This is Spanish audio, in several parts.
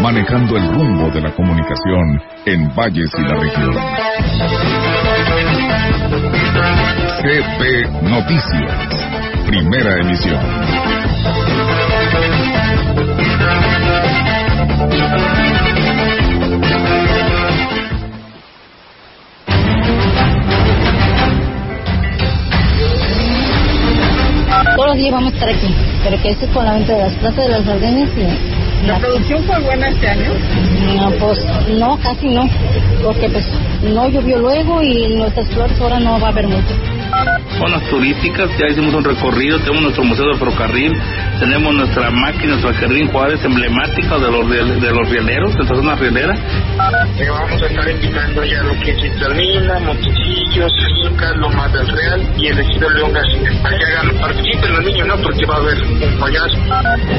manejando el rumbo de la comunicación en valles y la región. CP Noticias, primera emisión. Todos los días vamos a estar aquí, pero que esto es con la venta de las plazas de las órdenes y... ¿La producción fue buena este año? No, pues no, casi no, porque pues no llovió luego y nuestras flores ahora no va a haber mucho. Zonas turísticas, ya hicimos un recorrido, tenemos nuestro museo de ferrocarril, tenemos nuestra máquina, nuestro jardín Juárez emblemática de los, de los rieleros, de esta zona rielera. Vamos a estar invitando ya lo que es Montecillos, Incas, Lomas del Real y el Ejido León García. Para que hagan, participen los niños, ¿no? Porque va a haber un payaso.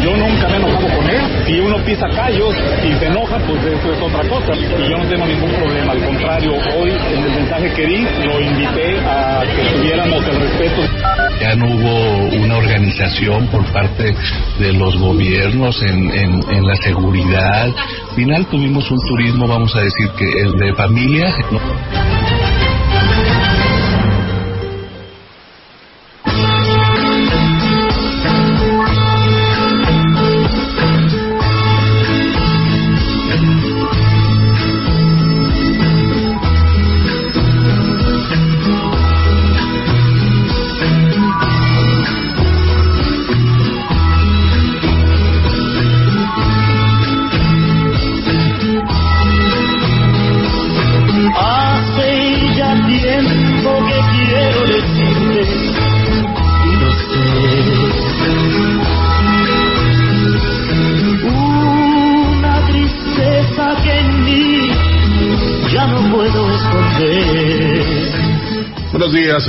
Yo nunca me he enojado con él. Si uno pisa callos y se enoja, pues eso es otra cosa. Y yo no tengo ningún problema. Al contrario, hoy en el mensaje que di, lo invité a que tuviéramos el respeto. Ya no hubo una organización por parte de los gobiernos en, en, en la seguridad. Al final tuvimos un turismo, vamos a decir, que es de familia. ¿no?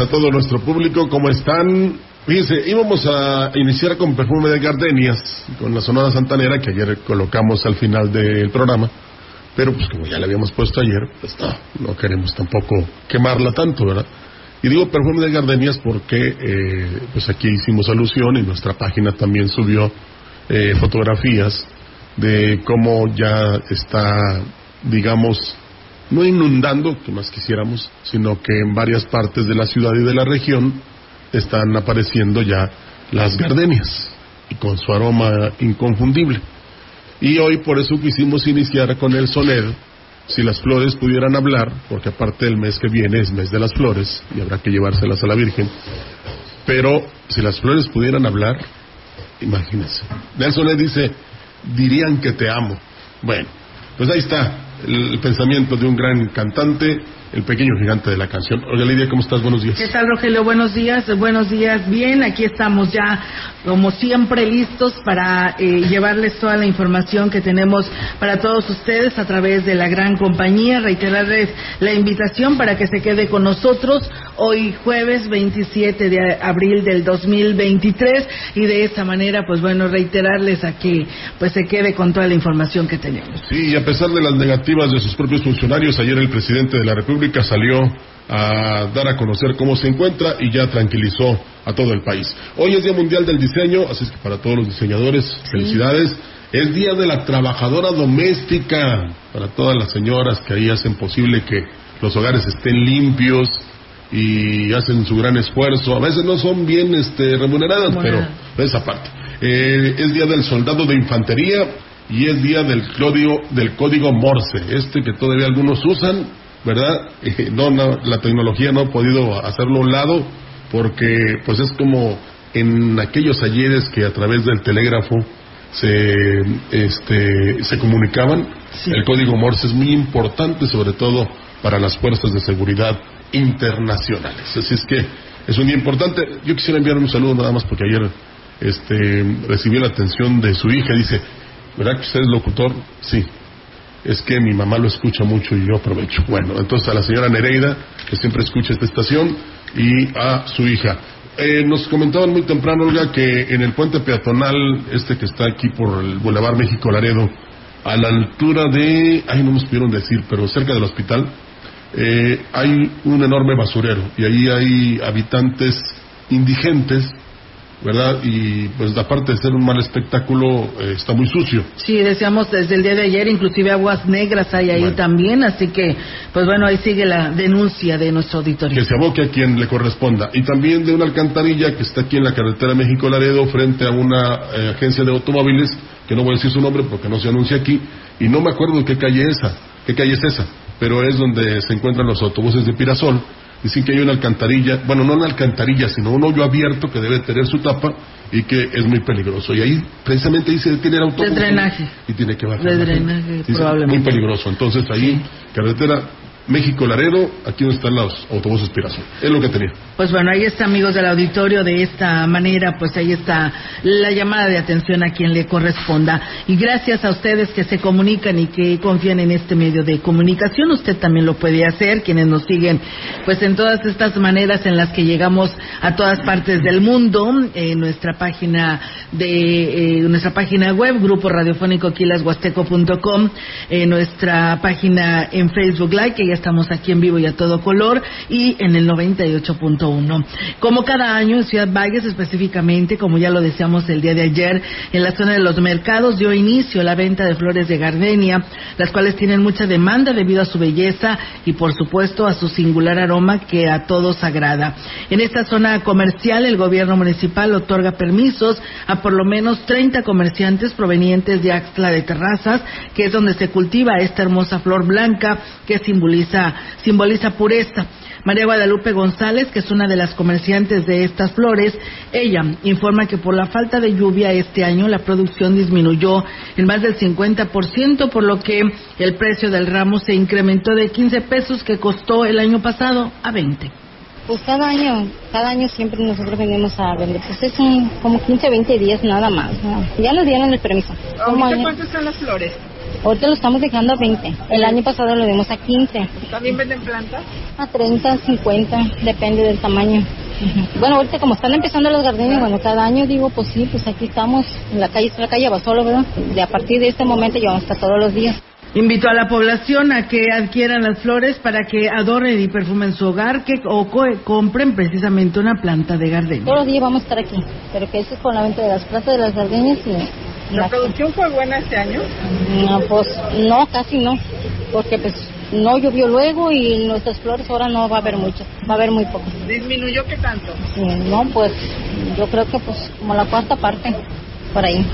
A todo nuestro público, ¿cómo están? Fíjense, íbamos a iniciar con perfume de gardenias, con la Sonora Santanera, que ayer colocamos al final del programa, pero pues como ya la habíamos puesto ayer, pues no, no queremos tampoco quemarla tanto, ¿verdad? Y digo perfume de gardenias porque eh, pues aquí hicimos alusión y nuestra página también subió eh, fotografías de cómo ya está, digamos, no inundando, que más quisiéramos, sino que en varias partes de la ciudad y de la región están apareciendo ya las gardenias y con su aroma inconfundible. Y hoy por eso quisimos iniciar con el Soned, si las flores pudieran hablar, porque aparte el mes que viene es mes de las flores y habrá que llevárselas a la Virgen, pero si las flores pudieran hablar, imagínense. Nelson Soned dice, dirían que te amo. Bueno, pues ahí está el, pensamiento de un gran cantante, el pequeño gigante de la canción. Oiga Lidia, ¿cómo estás? Buenos días. ¿Qué tal, Rogelio? Buenos días, buenos días. Bien, aquí estamos ya, como siempre, listos para eh, llevarles toda la información que tenemos para todos ustedes a través de la gran compañía. Reiterarles la invitación para que se quede con nosotros hoy jueves 27 de abril del 2023 y de esta manera, pues bueno, reiterarles a que pues se quede con toda la información que tenemos. Sí, y a pesar de las negativas de sus propios funcionarios, ayer el presidente de la República salió a dar a conocer cómo se encuentra y ya tranquilizó a todo el país. Hoy es Día Mundial del Diseño, así es que para todos los diseñadores, felicidades. Es Día de la Trabajadora Doméstica, para todas las señoras que ahí hacen posible que los hogares estén limpios y hacen su gran esfuerzo. A veces no son bien este, remuneradas, pero esa parte. Eh, es Día del Soldado de Infantería y es Día del Código, del código Morse, este que todavía algunos usan, ¿verdad? No, no, la tecnología no ha podido hacerlo a un lado porque pues es como en aquellos ayeres que a través del telégrafo se, este, se comunicaban. El código Morse es muy importante, sobre todo para las fuerzas de seguridad internacionales. Así es que es un día importante. Yo quisiera enviar un saludo nada más porque ayer este, recibió la atención de su hija. Dice, ¿verdad que usted es locutor? Sí. Es que mi mamá lo escucha mucho y yo aprovecho. Bueno, entonces a la señora Nereida, que siempre escucha esta estación, y a su hija. Eh, nos comentaban muy temprano, Olga, que en el puente peatonal, este que está aquí por el Boulevard México Laredo, a la altura de, ay, no nos pudieron decir, pero cerca del hospital, eh, hay un enorme basurero y ahí hay habitantes indigentes ¿verdad? Y pues aparte de ser un mal espectáculo, eh, está muy sucio. Sí, decíamos desde el día de ayer, inclusive aguas negras hay ahí también, así que, pues bueno, ahí sigue la denuncia de nuestro auditorio. Que se aboque a quien le corresponda. Y también de una alcantarilla que está aquí en la carretera México-Laredo frente a una eh, agencia de automóviles, que no voy a decir su nombre porque no se anuncia aquí, y no me acuerdo qué calle es esa, qué calle es esa, pero es donde se encuentran los autobuses de Pirasol Dicen que hay una alcantarilla, bueno, no una alcantarilla, sino un hoyo abierto que debe tener su tapa y que es muy peligroso. Y ahí, precisamente ahí se detiene el autobús. De drenaje. Y tiene que bajar. De drenaje, probablemente. Muy peligroso. Entonces ahí, carretera México Laredo, aquí donde están los autobuses Pirasol. Es lo que tenía. Pues bueno, ahí está, amigos del auditorio. De esta manera, pues ahí está la llamada de atención a quien le corresponda. Y gracias a ustedes que se comunican y que confían en este medio de comunicación, usted también lo puede hacer. Quienes nos siguen, pues en todas estas maneras en las que llegamos a todas partes del mundo, en nuestra página de eh, nuestra página web, Grupo Radiofónico Quilashuasteco.com, en nuestra página en Facebook Live, que ya estamos aquí en vivo y a todo color, y en el 98.1. Como cada año en Ciudad Valles específicamente, como ya lo decíamos el día de ayer, en la zona de los mercados dio inicio la venta de flores de gardenia, las cuales tienen mucha demanda debido a su belleza y por supuesto a su singular aroma que a todos agrada. En esta zona comercial el gobierno municipal otorga permisos a por lo menos 30 comerciantes provenientes de Axtla de Terrazas, que es donde se cultiva esta hermosa flor blanca que simboliza simboliza, pureza. María Guadalupe González, que es una de las comerciantes de estas flores, ella informa que por la falta de lluvia este año la producción disminuyó en más del 50%, por lo que el precio del ramo se incrementó de 15 pesos que costó el año pasado a 20. Pues cada año, cada año siempre nosotros venimos a vender. Pues es un, como 15, 20 días nada más. Ya nos dieron el permiso. ¿Cuántas son las flores? Ahorita lo estamos dejando a 20. El año pasado lo dimos a 15. ¿También venden plantas? A 30, 50, depende del tamaño. Bueno, ahorita como están empezando los jardines, bueno, cada año digo, pues sí, pues aquí estamos, en la calle está la calle Basolo, ¿verdad? De a partir de este momento ya vamos a estar todos los días. Invito a la población a que adquieran las flores para que adornen y perfumen su hogar que, o compren precisamente una planta de gardenia. Todos los días vamos a estar aquí, pero que eso es con la venta de las plantas de las gardenias y ¿La producción fue buena este año? No, pues no, casi no, porque pues no llovió luego y nuestras flores ahora no va a haber mucho, va a haber muy poco. ¿Disminuyó qué tanto? no, pues yo creo que pues como la cuarta parte, por ahí.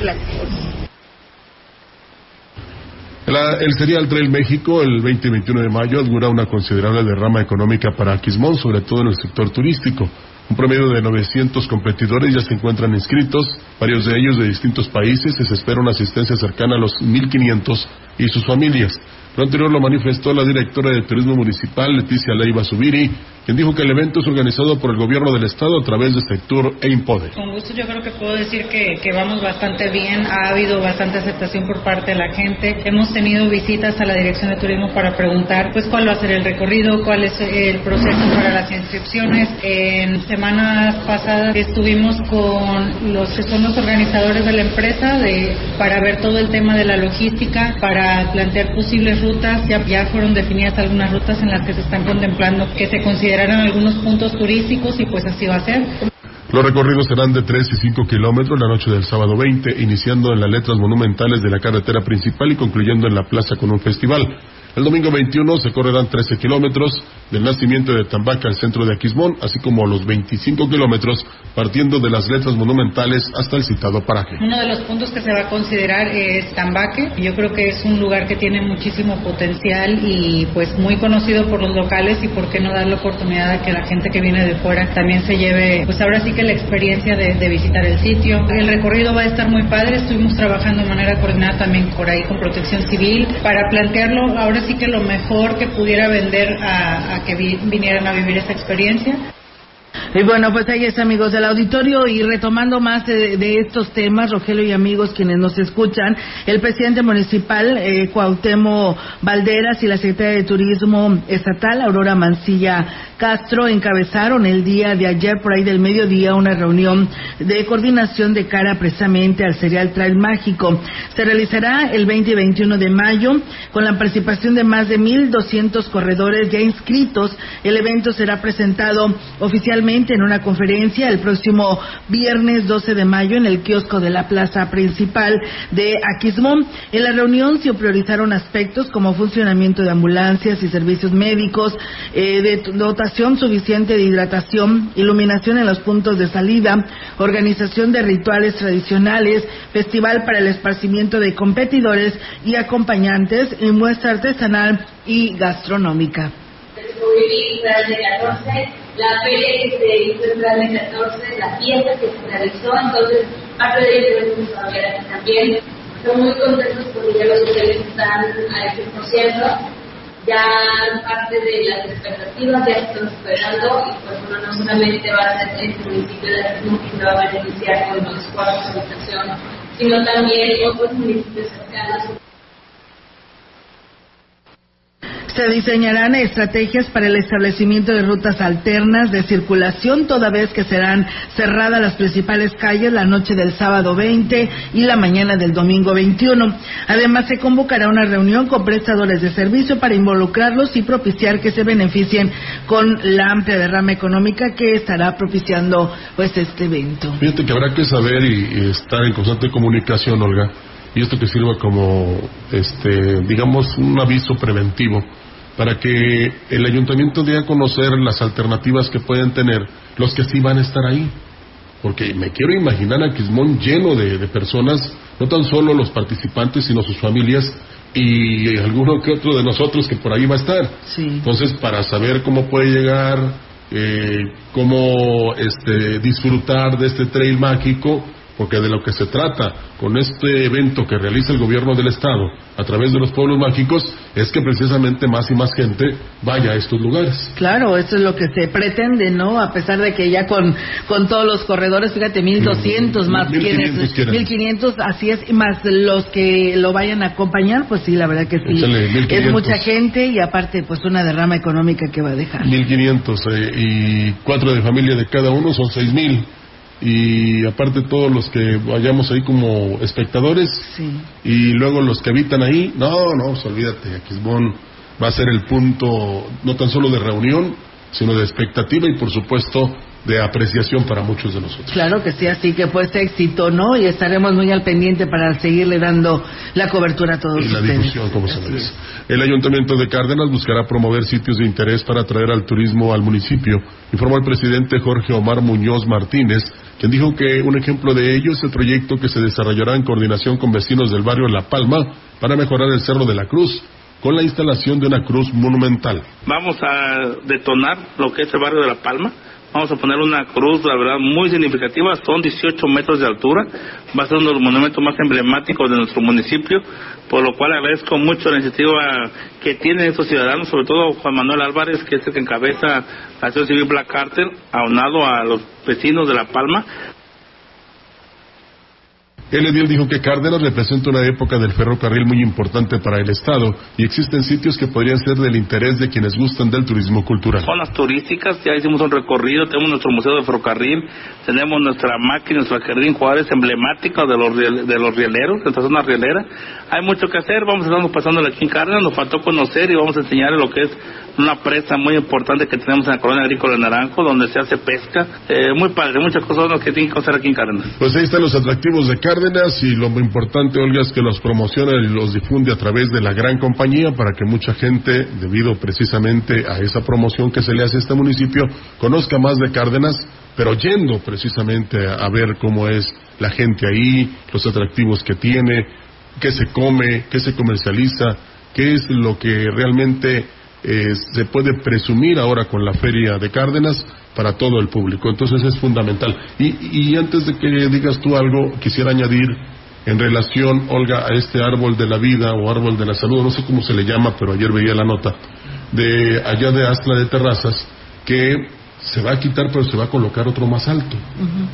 el Serial Trail México el 20 y 21 de mayo augura una considerable derrama económica para Aquismón, sobre todo en el sector turístico. Un promedio de 900 competidores ya se encuentran inscritos, varios de ellos de distintos países, se espera una asistencia cercana a los 1.500 y sus familias. Lo anterior lo manifestó la directora de Turismo Municipal, Leticia Leiva Subiri, quien dijo que el evento es organizado por el gobierno del estado a través de Sector e Impode. Con gusto yo creo que puedo decir que, vamos bastante bien, ha habido bastante aceptación por parte de la gente, hemos tenido visitas a la Dirección de Turismo para preguntar pues cuál va a ser el recorrido, cuál es el proceso para las inscripciones. En semanas pasadas estuvimos con los que son los organizadores de la empresa de, para ver todo el tema de la logística, para plantear posibles rutas, ya, ya fueron definidas algunas rutas en las que se están contemplando que se considera considerarán algunos puntos turísticos y pues así va a ser. Los recorridos serán de 3 y 5 kilómetros la noche del sábado 20, iniciando en las letras monumentales de la carretera principal y concluyendo en la plaza con un festival. El domingo 21 se correrán 13 kilómetros del nacimiento de Tambaca al centro de Aquismón, así como los 25 kilómetros partiendo de las letras monumentales hasta el citado paraje. Uno de los puntos que se va a considerar es Tambaque. Yo creo que es un lugar que tiene muchísimo potencial y pues muy conocido por los locales y por qué no dar la oportunidad a que la gente que viene de fuera también se lleve, pues ahora sí que la experiencia de, de visitar el sitio. El recorrido va a estar muy padre. Estuvimos trabajando de manera coordinada también por ahí con Protección Civil para plantearlo ahora así que lo mejor que pudiera vender a, que vinieran a vivir esa experiencia. Y bueno, pues ahí es, amigos del auditorio, y retomando más de, estos temas, Rogelio y amigos quienes nos escuchan, el presidente municipal, eh, Cuauhtémoc Valderas, y la secretaria de Turismo Estatal, Aurora Mancilla Castro, encabezaron el día de ayer, por ahí del mediodía, una reunión de coordinación de cara precisamente al Serial Trail Mágico. Se realizará el 20 y 21 de mayo, con la participación de más de 1.200 corredores ya inscritos. El evento será presentado oficialmente en una conferencia el próximo viernes 12 de mayo en el kiosco de la plaza principal de Aquismón. En la reunión se priorizaron aspectos como funcionamiento de ambulancias y servicios médicos, eh, dotación suficiente de hidratación, iluminación en los puntos de salida, organización de rituales tradicionales, festival para el esparcimiento de competidores y acompañantes y muestra artesanal y gastronómica la feria que se hizo en el 14, la fiesta que se realizó, entonces parte de ello es aquí también. Estoy muy contentos porque ya los hoteles están al 100%, ya parte de las expectativas ya están superando y pues uno no solamente va a ser el municipio de Argentina que se va a beneficiar con los cuartos de habitación, sino también otros municipios cercanos Se diseñarán estrategias para el establecimiento de rutas alternas de circulación, toda vez que serán cerradas las principales calles la noche del sábado 20 y la mañana del domingo 21. Además, se convocará una reunión con prestadores de servicio para involucrarlos y propiciar que se beneficien con la amplia derrama económica que estará propiciando pues este evento. Fíjate que habrá que saber y, estar en constante comunicación, Olga, y esto que sirva como, este, digamos, un aviso preventivo para que el ayuntamiento dé a conocer las alternativas que pueden tener los que sí van a estar ahí. Porque me quiero imaginar a Quismón lleno de, personas, no tan solo los participantes, sino sus familias y alguno que otro de nosotros que por ahí va a estar. Entonces, para saber cómo puede llegar, eh, cómo este, disfrutar de este trail mágico, porque de lo que se trata con este evento que realiza el gobierno del Estado a través de los pueblos mágicos es que precisamente más y más gente vaya a estos lugares. Claro, eso es lo que se pretende, ¿no? A pesar de que ya con, con todos los corredores, fíjate, 1200 más 1500, 1500, así es, más los que lo vayan a acompañar, pues sí, la verdad que sí. es mucha gente y aparte, pues una derrama económica que va a dejar. 1500 eh, y cuatro de familia de cada uno son 6000 y aparte todos los que vayamos ahí como espectadores y luego los que habitan ahí, no, no, pues olvídate, Aquismón va a ser el punto no tan solo de reunión, sino de expectativa y por supuesto de apreciación para muchos de nosotros. Claro que sí, así que pues éxito, ¿no? Y estaremos muy al pendiente para seguirle dando la cobertura a todos y la difusión, como se merece. El Ayuntamiento de Cárdenas buscará promover sitios de interés para atraer al turismo al municipio, informó el presidente Jorge Omar Muñoz Martínez, quien dijo que un ejemplo de ello es el proyecto que se desarrollará en coordinación con vecinos del barrio La Palma para mejorar el Cerro de la Cruz, con la instalación de una cruz monumental. Vamos a detonar lo que es el barrio de La Palma Vamos a poner una cruz, la verdad, muy significativa, son 18 metros de altura, va a ser uno de los monumentos más emblemáticos de nuestro municipio, por lo cual agradezco mucho la iniciativa que tienen estos ciudadanos, sobre todo Juan Manuel Álvarez, que es el que encabeza la Asociación Civil Black Carter, aunado a los vecinos de La Palma, edil dijo que Cárdenas representa una época del ferrocarril muy importante para el Estado y existen sitios que podrían ser del interés de quienes gustan del turismo cultural. Zonas turísticas, ya hicimos un recorrido, tenemos nuestro museo de ferrocarril, tenemos nuestra máquina, nuestra jardín Juárez emblemática de los, de los rieleros, nuestra zona rielera. Hay mucho que hacer, vamos a estar pasando aquí en Cárdenas, nos faltó conocer y vamos a enseñar lo que es una presa muy importante que tenemos en la colonia agrícola de Naranjo, donde se hace pesca. Eh, muy padre, muchas cosas que tienen que hacer aquí en Cárdenas. Pues ahí están los atractivos de Cárdenas y lo importante, Olga, es que los promociona y los difunde a través de la gran compañía para que mucha gente, debido precisamente a esa promoción que se le hace a este municipio, conozca más de Cárdenas, pero yendo precisamente a, ver cómo es la gente ahí, los atractivos que tiene, qué se come, qué se comercializa, qué es lo que realmente eh, se puede presumir ahora con la feria de Cárdenas para todo el público. Entonces es fundamental. Y, y antes de que digas tú algo, quisiera añadir en relación, Olga, a este árbol de la vida o árbol de la salud, no sé cómo se le llama, pero ayer veía la nota, de allá de Astla de Terrazas, que se va a quitar, pero se va a colocar otro más alto,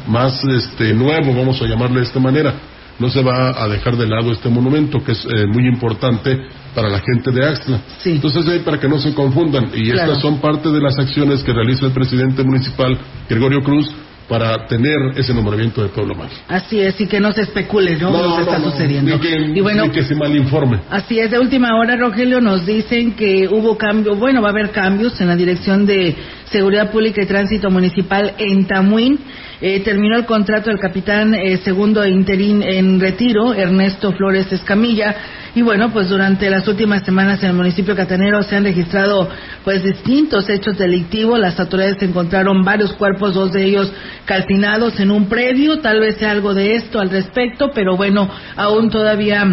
más este nuevo, vamos a llamarle de esta manera. No se va a dejar de lado este monumento, que es eh, muy importante para la gente de Axtla. Entonces, ahí para que no se confundan, y Claro. estas son parte de las acciones que realiza el presidente municipal, Gregorio Cruz, para tener ese nombramiento de Pueblo Mágico. Así es, y que no se especule, ¿no? No, lo que no, está no, sucediendo. ni que- y bueno, ni que se malinforme. Así es, de última hora, Rogelio, nos dicen que hubo cambio, bueno, va a haber cambios en la Dirección de Seguridad Pública y Tránsito Municipal en Tamuín. Eh, terminó el contrato del capitán eh, segundo interín en retiro, Ernesto Flores Escamilla. Y bueno, pues durante las últimas semanas en el municipio catanero se han registrado pues distintos hechos delictivos. Las autoridades encontraron varios cuerpos, dos de ellos calcinados en un predio. Tal vez sea algo de esto al respecto, pero bueno, aún todavía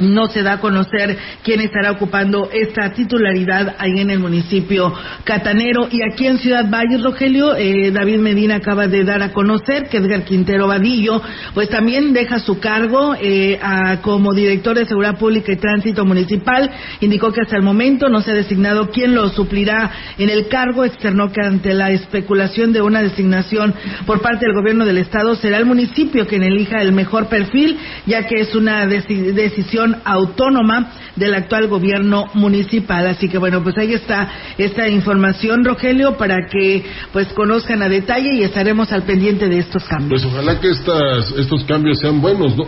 no se da a conocer quién estará ocupando esta titularidad ahí en el municipio catanero. Y aquí en Ciudad Valles, Rogelio, eh, David Medina acaba de dar a conocer que Edgar Quintero Vadillo, pues también deja su cargo eh, a- como director de Seguridad Pública y Tránsito Municipal. Indicó que hasta el momento no se ha designado quién lo suplirá en el cargo. Externó que ante la especulación de una designación por parte del gobierno del Estado será el municipio quien elija el mejor perfil, ya que es una deci- decisión autónoma del actual gobierno municipal. Así que bueno, pues ahí está esta información, Rogelio, para que pues conozcan a detalle y estaremos al pendiente de estos cambios. Pues ojalá que estas, estos cambios sean buenos, ¿no?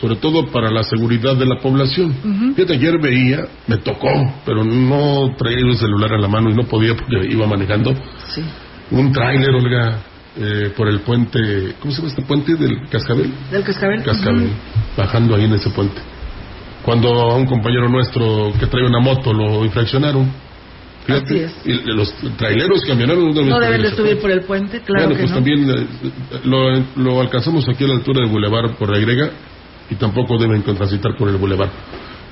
Sobre todo para la seguridad de la población. Fíjate, ayer veía, me tocó, pero no traía el celular a la mano y no podía porque iba manejando. Sí. Un tráiler, Olga, eh, por el puente, ¿cómo se llama este puente? Del Cascabel. ¿Del cascabel? Cascabel, bajando ahí en ese puente. Cuando a un compañero nuestro que trae una moto lo infraccionaron. Así es. y los traileros, camioneros no deben, No deben de subir por el puente, claro bueno, que pues no. también eh, lo, lo alcanzamos aquí a la altura del Boulevard por la Y y tampoco deben transitar por el Boulevard.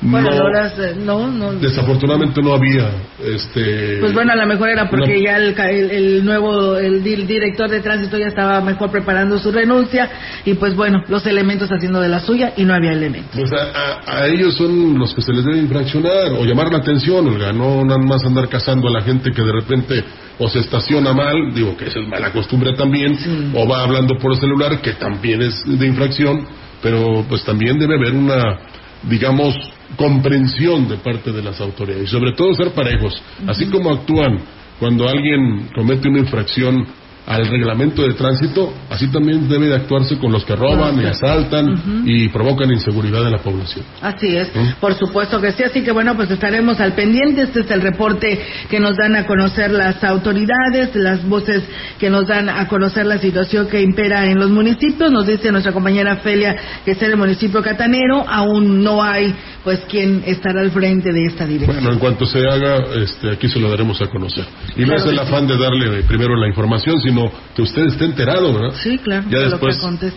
Bueno, No, eh, no, no. desafortunadamente no había este Pues bueno, a lo mejor era porque No. ya el, el, el nuevo el di- director de tránsito ya estaba mejor preparando su renuncia y pues bueno, los elementos haciendo de la suya y no había elementos. Pues a, a- a ellos son los que se les debe infraccionar o llamar la atención, Olga, no nada más andar cazando a la gente que de repente o se estaciona mal, digo que es el mala costumbre también, o va hablando por el celular, que también es de infracción, pero pues también debe haber una, digamos, comprensión de parte de las autoridades y sobre todo ser parejos, así como actúan cuando alguien comete una infracción al reglamento de tránsito, así también debe de actuarse con los que roban y asaltan y provocan inseguridad en la población. Así es, ¿Mm? por supuesto que sí, así que bueno, pues estaremos al pendiente, este es el reporte que nos dan a conocer las autoridades, las voces que nos dan a conocer la situación que impera en los municipios, nos dice nuestra compañera Felia que es el municipio catanero, aún no hay pues quien estará al frente de esta dirección. Bueno, en cuanto se haga, este, aquí se lo daremos a conocer. Y no es el afán de darle primero la información, sino que usted esté enterado, ¿verdad? Sí, claro, Ya después,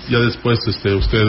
ya después, este, usted,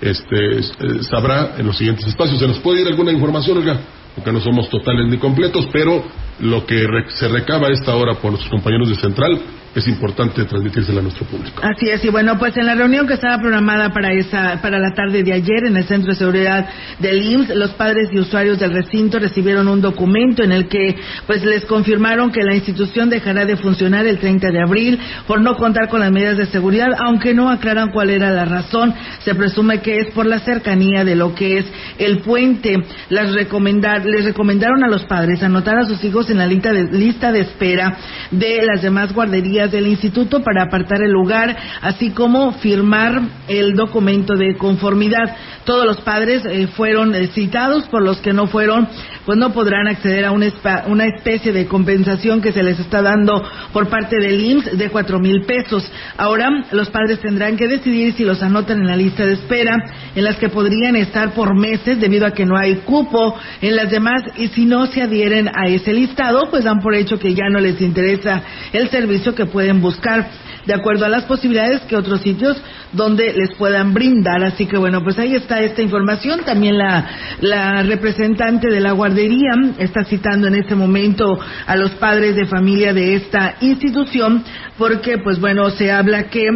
este, es- eh, sabrá en los siguientes espacios. Se nos puede ir alguna información, Olga, porque no somos totales ni completos, pero lo que re- se recaba a esta hora por nuestros compañeros de Central es importante transmitírsela a nuestro público. Así es, y bueno, pues en la reunión que estaba programada para esa, para la tarde de ayer en el Centro de Seguridad del IMSS, los padres y usuarios del recinto recibieron un documento en el que pues les confirmaron que la institución dejará de funcionar el 30 de abril por no contar con las medidas de seguridad, aunque no aclaran cuál era la razón. Se presume que es por la cercanía de lo que es el puente. Las recomendar, les recomendaron a los padres anotar a sus hijos en la lista de, lista de espera de las demás guarderías del instituto para apartar el lugar, así como firmar el documento de conformidad. Todos los padres eh, fueron eh, citados, por los que no fueron, pues no podrán acceder a una, una especie de compensación que se les está dando por parte del IMSS de cuatro mil pesos. Ahora los padres tendrán que decidir si los anotan en la lista de espera, en las que podrían estar por meses debido a que no hay cupo en las demás y si no se adhieren a ese listado, pues dan por hecho que ya no les interesa el servicio que pueden buscar. De acuerdo a las posibilidades que otros sitios donde les puedan brindar. Así que bueno, pues ahí está esta información. También la, la representante de la guardería está citando en este momento a los padres de familia de esta institución porque pues bueno, se habla que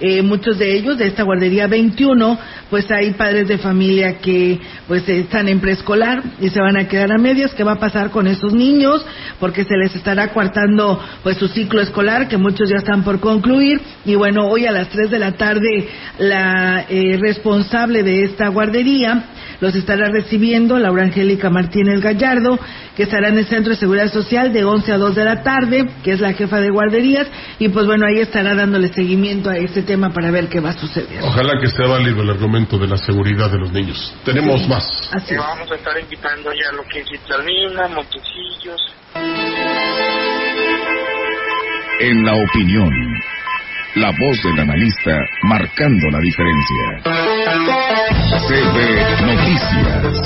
eh, muchos de ellos de esta guardería 21, pues hay padres de familia que pues están en preescolar y se van a quedar a medias. ¿Qué va a pasar con esos niños? Porque se les estará coartando pues su ciclo escolar, que muchos ya están por concluir. Y bueno, hoy a las 3 de la tarde la eh, responsable de esta guardería los estará recibiendo Laura Angélica Martínez Gallardo, que estará en el Centro de Seguridad Social de 11 a 2 de la tarde, que es la jefa de guarderías, y pues bueno, ahí estará dándole seguimiento a este tema para ver qué va a suceder. Ojalá que sea válido el argumento de la seguridad de los niños. Tenemos más. Así Vamos a estar invitando ya lo que es Citralina, Montecillos. En la opinión la voz del analista marcando la diferencia. CB Noticias.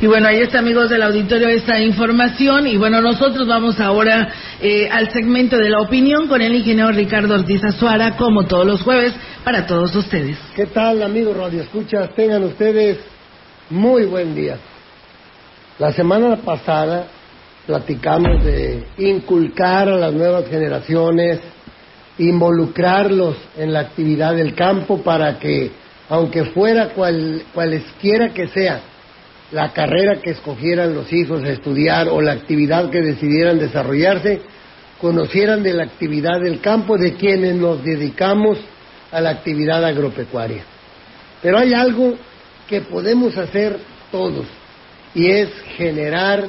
Y bueno, ahí está, amigos del auditorio, esta información. Y bueno, nosotros vamos ahora eh, al segmento de la opinión con el ingeniero Ricardo Ortiz Azuara, como todos los jueves, para todos ustedes. ¿Qué tal, amigos Radio Escuchas? Tengan ustedes muy buen día. La semana pasada platicamos de inculcar a las nuevas generaciones involucrarlos en la actividad del campo para que, aunque fuera cual, cualesquiera que sea la carrera que escogieran los hijos a estudiar o la actividad que decidieran desarrollarse, conocieran de la actividad del campo de quienes nos dedicamos a la actividad agropecuaria. Pero hay algo que podemos hacer todos y es generar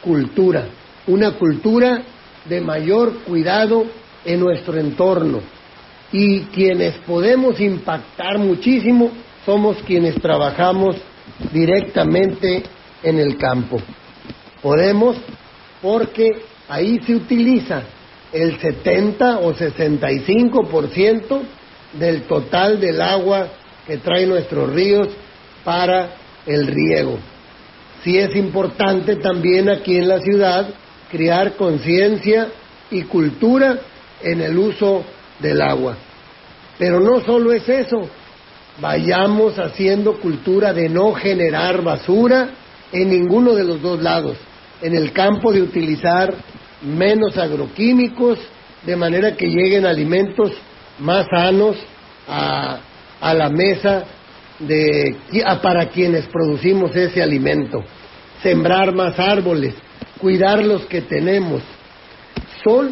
cultura, una cultura de mayor cuidado en nuestro entorno. Y quienes podemos impactar muchísimo somos quienes trabajamos directamente en el campo. Podemos porque ahí se utiliza el 70 o 65% del total del agua que trae nuestros ríos para el riego. Sí es importante también aquí en la ciudad crear conciencia y cultura en el uso del agua. Pero no solo es eso, vayamos haciendo cultura de no generar basura en ninguno de los dos lados, en el campo de utilizar menos agroquímicos, de manera que lleguen alimentos más sanos a, la mesa de, para quienes producimos ese alimento, sembrar más árboles, cuidar los que tenemos. Son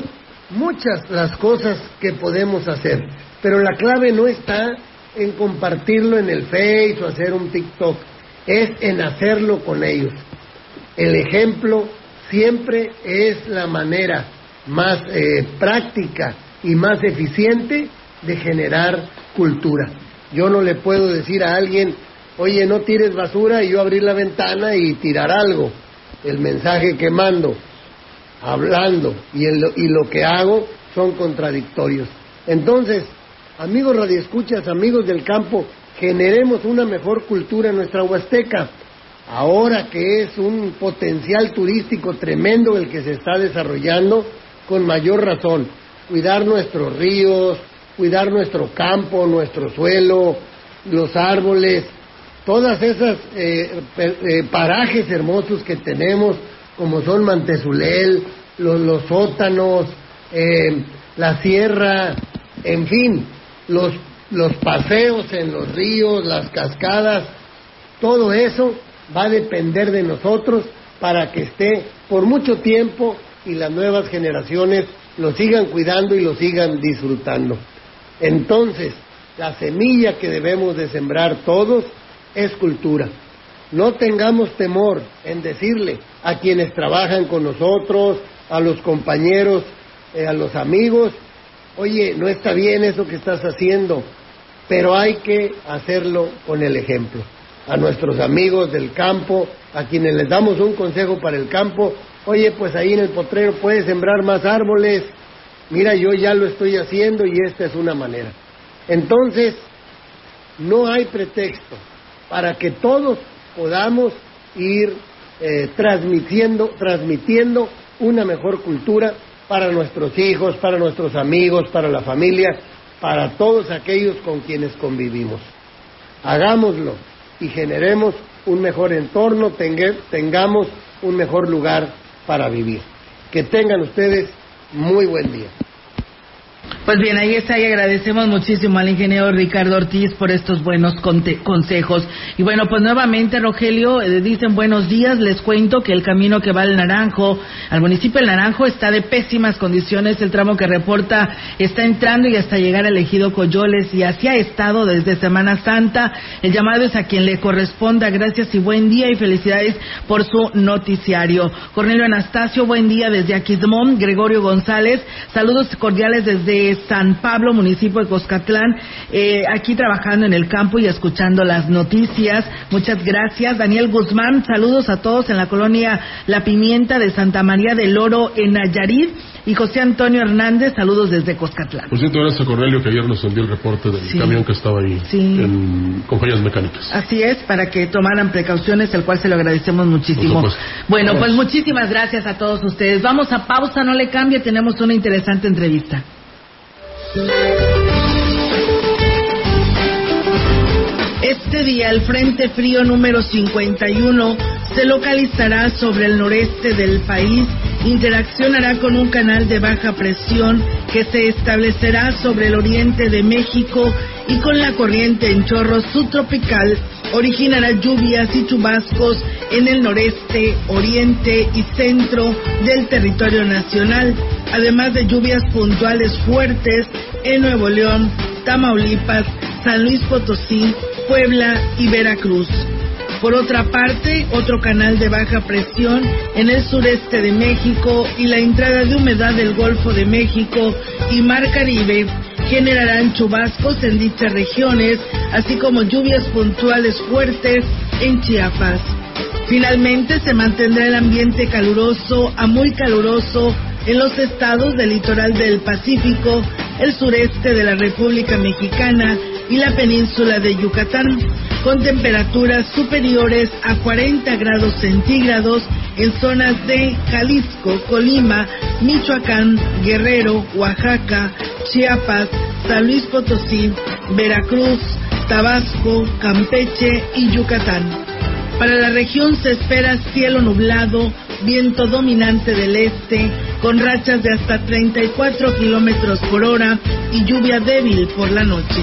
muchas las cosas que podemos hacer, pero la clave no está en compartirlo en el Face o hacer un TikTok, es en hacerlo con ellos. El ejemplo siempre es la manera más eh, práctica y más eficiente de generar cultura. Yo no le puedo decir a alguien, oye, no tires basura y yo abrir la ventana y tirar algo. El mensaje que mando hablando y, y lo que hago son contradictorios. Entonces, amigos radioescuchas, amigos del campo, generemos una mejor cultura en nuestra Huasteca. Ahora que es un potencial turístico tremendo el que se está desarrollando, con mayor razón, cuidar nuestros ríos, cuidar nuestro campo, nuestro suelo, los árboles, todas esas eh, eh, parajes hermosos que tenemos como son Mantezulel, los, sótanos, eh, la sierra, en fin, los, los paseos en los ríos, las cascadas, todo eso va a depender de nosotros para que esté por mucho tiempo y las nuevas generaciones lo sigan cuidando y lo sigan disfrutando. Entonces, la semilla que debemos de sembrar todos es cultura. No tengamos temor en decirle a quienes trabajan con nosotros, a los compañeros, eh, a los amigos, oye, no está bien eso que estás haciendo, pero hay que hacerlo con el ejemplo. A nuestros amigos del campo, a quienes les damos un consejo para el campo, oye, pues ahí en el potrero puedes sembrar más árboles, mira, yo ya lo estoy haciendo y esta es una manera. Entonces, no hay pretexto para que todos podamos ir eh, transmitiendo, transmitiendo una mejor cultura para nuestros hijos, para nuestros amigos, para la familia, para todos aquellos con quienes convivimos. Hagámoslo y generemos un mejor entorno, tengamos un mejor lugar para vivir. Que tengan ustedes muy buen día. Pues bien, ahí está y agradecemos muchísimo al ingeniero Ricardo Ortiz por estos buenos consejos. Y bueno, pues nuevamente, Rogelio, eh, dicen buenos días, les cuento que el camino que va al Naranjo, al municipio del Naranjo, está de pésimas condiciones, el tramo que reporta está entrando y hasta llegar al ejido Coyoles y así ha estado desde Semana Santa. El llamado es a quien le corresponda, gracias y buen día y felicidades por su noticiario. Cornelio Anastasio, buen día desde Aquismón, Gregorio González, saludos cordiales desde San Pablo, municipio de Coscatlán, eh, aquí trabajando en el campo y escuchando las noticias. Muchas gracias. Daniel Guzmán, saludos a todos en la colonia La Pimienta de Santa María del Oro en Nayarit. Y José Antonio Hernández, saludos desde Coscatlán. Por cierto, gracias a Cornelio que ayer nos envió el reporte del camión que estaba ahí en, con mecánicas. Así es, para que tomaran precauciones, el cual se lo agradecemos muchísimo. Bueno, pues muchísimas gracias a todos ustedes. Vamos a pausa, no le cambie, tenemos una interesante entrevista. Este día el Frente Frío número 51 se localizará sobre el noreste del país, interaccionará con un canal de baja presión que se establecerá sobre el oriente de México y con la corriente en chorro subtropical originará lluvias y chubascos en el noreste, oriente y centro del territorio nacional, además de lluvias puntuales fuertes en Nuevo León, Tamaulipas, San Luis Potosí, Puebla y Veracruz. Por otra parte, otro canal de baja presión en el sureste de México y la entrada de humedad del Golfo de México y Mar Caribe generarán chubascos en dichas regiones, así como lluvias puntuales fuertes en Chiapas. Finalmente se mantendrá el ambiente caluroso a muy caluroso en los estados del litoral del Pacífico, el sureste de la República Mexicana y la península de Yucatán, con temperaturas superiores a 40 grados centígrados en zonas de Jalisco, Colima, Michoacán, Guerrero, Oaxaca, Chiapas, San Luis Potosí, Veracruz, Tabasco, Campeche y Yucatán. Para la región se espera cielo nublado, viento dominante del este, con rachas de hasta 34 kilómetros por hora y lluvia débil por la noche.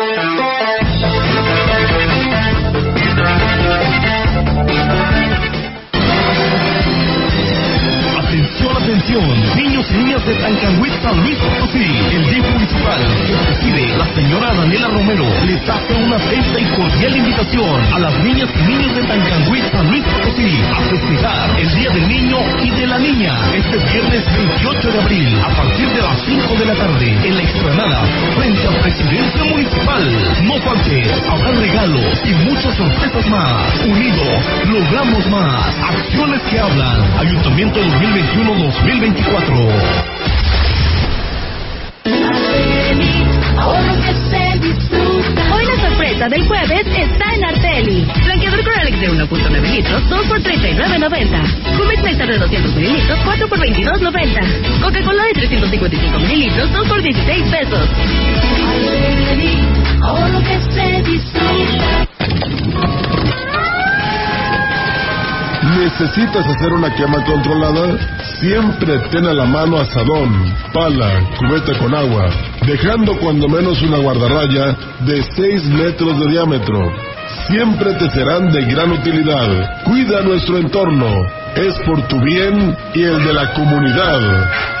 niños y niñas de Tancanhuit, San Luis Potosí. El DIF municipal que preside la señora Daniela Romero les hace una atenta y cordial invitación a las niñas y niños de Tancanhuit, Luis Potosí a festejar el Día del Niño y de la Niña este viernes 28 de abril a partir de las 5 de la tarde en la explanada frente a Presidencia Municipal. No faltes, habrá regalos y muchas sorpresas más. Unidos, logramos más. Acciones que hablan. Ayuntamiento 2021-2022 2024. Hoy la sorpresa del jueves está en Arteli. Blanqueador Coralex de 1.9 litros, 2 por 39.90. Jumex Nectar de 200 mililitros, 4 por 22.90. Coca-Cola de 355 mililitros, 2 por 16 pesos. ahora que se disfruta. ¿Necesitas hacer una quema controlada? Siempre ten a la mano asadón, pala, cubeta con agua, dejando cuando menos una guardarraya de 6 metros de diámetro. Siempre te serán de gran utilidad. Cuida nuestro entorno. Es por tu bien y el de la comunidad.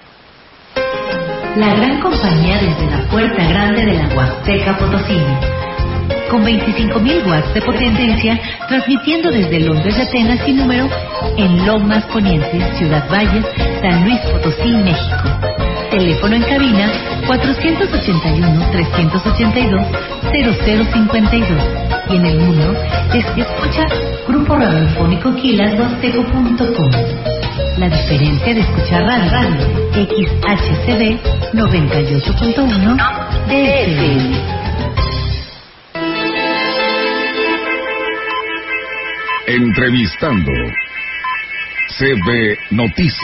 La gran compañía desde la puerta grande de la Huasteca Potosina. Con 25.000 watts de potencia, transmitiendo desde Londres de Atenas sin número en Lomas Poniente, Ciudad Valles, San Luis Potosí, México. Teléfono en cabina 481-382-0052. Y en el mundo, desde escucha Grupo Radiofónico Quilashuasteco.com. La diferencia de escuchar radio, radio XHCD 98.1 DFM. Entrevistando. CB Noticias.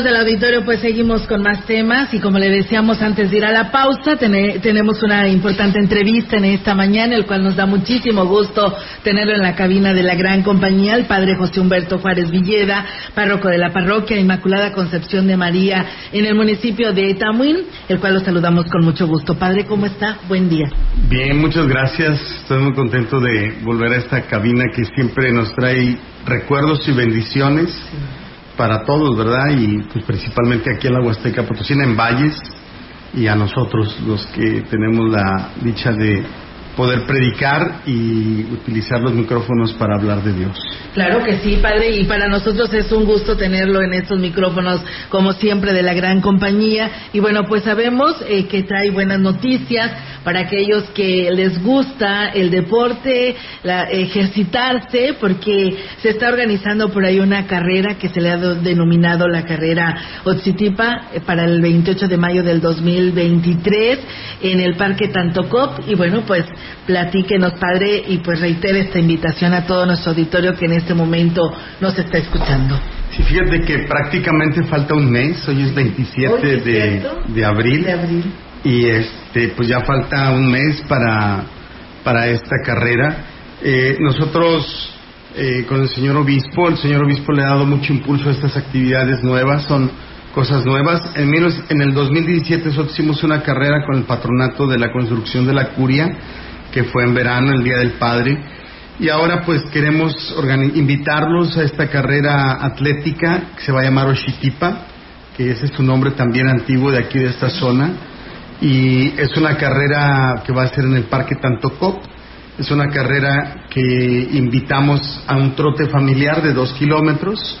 Amigos del auditorio, pues seguimos con más temas y como le decíamos antes de ir a la pausa, tene- tenemos una importante entrevista en esta mañana, el cual nos da muchísimo gusto tenerlo en la cabina de la gran compañía, el padre José Humberto Juárez Villeda, párroco de la parroquia Inmaculada Concepción de María en el municipio de Tamuín, el cual lo saludamos con mucho gusto. Padre, ¿cómo está? Buen día. Bien, muchas gracias. Estoy muy contento de volver a esta cabina que siempre nos trae recuerdos y bendiciones para todos, ¿verdad? Y pues principalmente aquí en la Huasteca Potosina, en Valles, y a nosotros los que tenemos la dicha de poder predicar y utilizar los micrófonos para hablar de Dios. Claro que sí, padre, y para nosotros es un gusto tenerlo en estos micrófonos, como siempre, de la gran compañía. Y bueno, pues sabemos eh, que trae buenas noticias para aquellos que les gusta el deporte, la, ejercitarse, porque se está organizando por ahí una carrera que se le ha do- denominado la carrera Otzitipa eh, para el 28 de mayo del 2023 en el Parque Tantocop. Y bueno, pues platíquenos, padre, y pues reitere esta invitación a todo nuestro auditorio que en este momento nos está escuchando. Sí, fíjate que prácticamente falta un mes, hoy es 27 Hoy es de, de abril. De abril. y este pues ya falta un mes para para esta carrera Eh, nosotros eh, con el señor obispo el señor obispo le ha dado mucho impulso a estas actividades nuevas son cosas nuevas en, menos, en el 2017 nosotros hicimos una carrera con el patronato de la construcción de la curia que fue en verano el día del padre y ahora pues queremos invitarlos a esta carrera atlética que se va a llamar Oshitipa que ese es su nombre también antiguo de aquí de esta zona y es una carrera que va a ser en el Parque Tantocop. Es una carrera que invitamos a un trote familiar de dos kilómetros,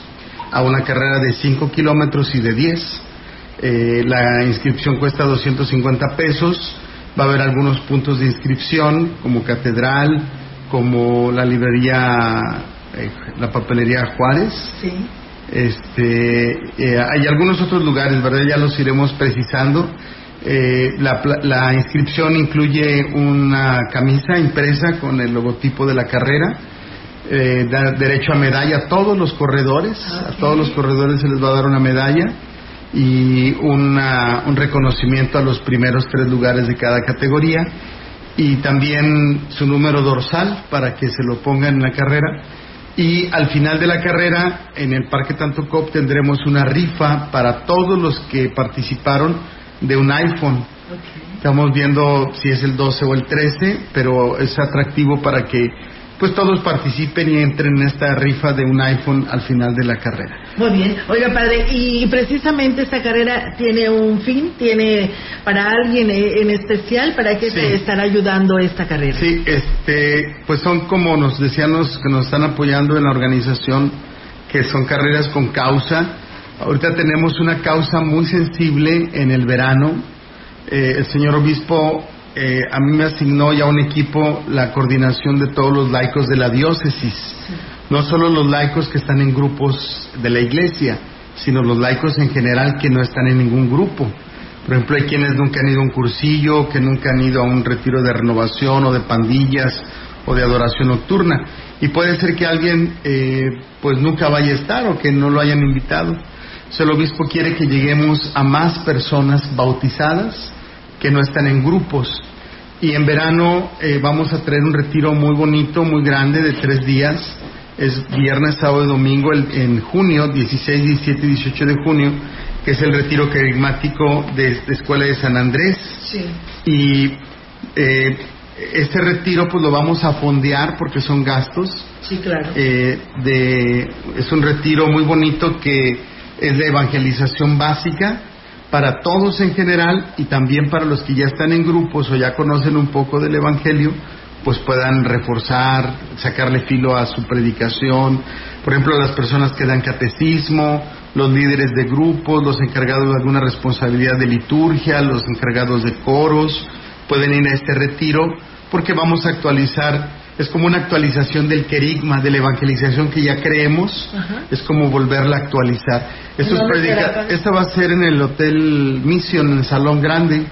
a una carrera de cinco kilómetros y de diez. Eh, la inscripción cuesta 250 pesos. Va a haber algunos puntos de inscripción, como Catedral, como la librería, eh, la papelería Juárez. Sí. Este, eh, hay algunos otros lugares, ¿verdad? Ya los iremos precisando. Eh, la, la inscripción incluye una camisa impresa con el logotipo de la carrera, eh, da derecho a medalla a todos los corredores, a todos los corredores se les va a dar una medalla y una- un reconocimiento a los primeros tres lugares de cada categoría y también su número dorsal para que se lo pongan en la carrera. Y al final de la carrera, en el Parque Tantocop, tendremos una rifa para todos los que participaron de un iPhone. Estamos viendo si es el 12 o el 13, pero es atractivo para que pues todos participen y entren en esta rifa de un iPhone al final de la carrera. Muy bien. Oiga, padre, y precisamente esta carrera tiene un fin, tiene para alguien eh, en especial, ¿para qué te estará ayudando esta carrera? Sí, este, pues son como nos decían los que nos están apoyando en la organización, que son carreras con causa. Ahorita tenemos una causa muy sensible en el verano. Eh, el señor obispo eh, a mí me asignó ya un equipo la coordinación de todos los laicos de la diócesis, no solo los laicos que están en grupos de la iglesia, sino los laicos en general que no están en ningún grupo. Por ejemplo, hay quienes nunca han ido a un cursillo, que nunca han ido a un retiro de renovación o de pandillas o de adoración nocturna. Y puede ser que alguien eh, pues nunca vaya a estar o que no lo hayan invitado. Entonces el obispo quiere que lleguemos a más personas bautizadas que no están en grupos. Y en verano eh, vamos a traer un retiro muy bonito, muy grande, de tres días. Es viernes, sábado y domingo en junio, 16, 17 y 18 de junio, que es el retiro carismático de, la Escuela de San Andrés. Sí. Y eh, este retiro pues lo vamos a fondear porque son gastos. Sí, claro. Eh, de, es un retiro muy bonito que es de evangelización básica para todos en general y también para los que ya están en grupos o ya conocen un poco del Evangelio, pues puedan reforzar, sacarle filo a su predicación. Por ejemplo, las personas que dan catecismo, los líderes de grupos, los encargados de alguna responsabilidad de liturgia, los encargados de coros, pueden ir a este retiro porque vamos a actualizar es como una actualización del querigma, de la evangelización que ya creemos, es como volverla a actualizar. Esto, es va a ser en el Hotel Mission, en el Salón Grande.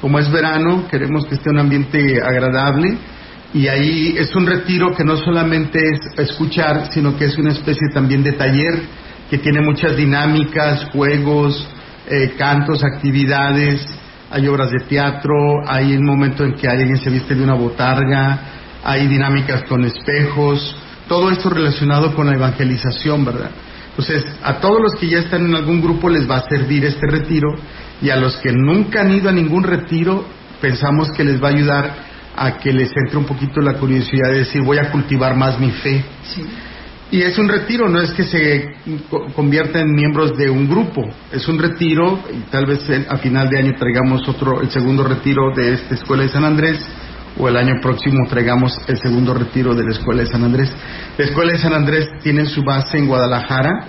Como es verano, queremos que esté un ambiente agradable. Y ahí es un retiro que no solamente es escuchar, sino que es una especie también de taller que tiene muchas dinámicas, juegos, eh, cantos, actividades, hay obras de teatro, hay un momento en que alguien se viste de una botarga, hay dinámicas con espejos, todo esto relacionado con la evangelización, ¿verdad? Entonces, a todos los que ya están en algún grupo les va a servir este retiro y a los que nunca han ido a ningún retiro, pensamos que les va a ayudar a que les entre un poquito la curiosidad de decir, voy a cultivar más mi fe. Y es un retiro, no es que se convierta en miembros de un grupo, es un retiro y tal vez a final de año traigamos otro, el segundo retiro de esta escuela de San Andrés o el año próximo traigamos el segundo retiro de la Escuela de San Andrés. La Escuela de San Andrés tiene su base en Guadalajara.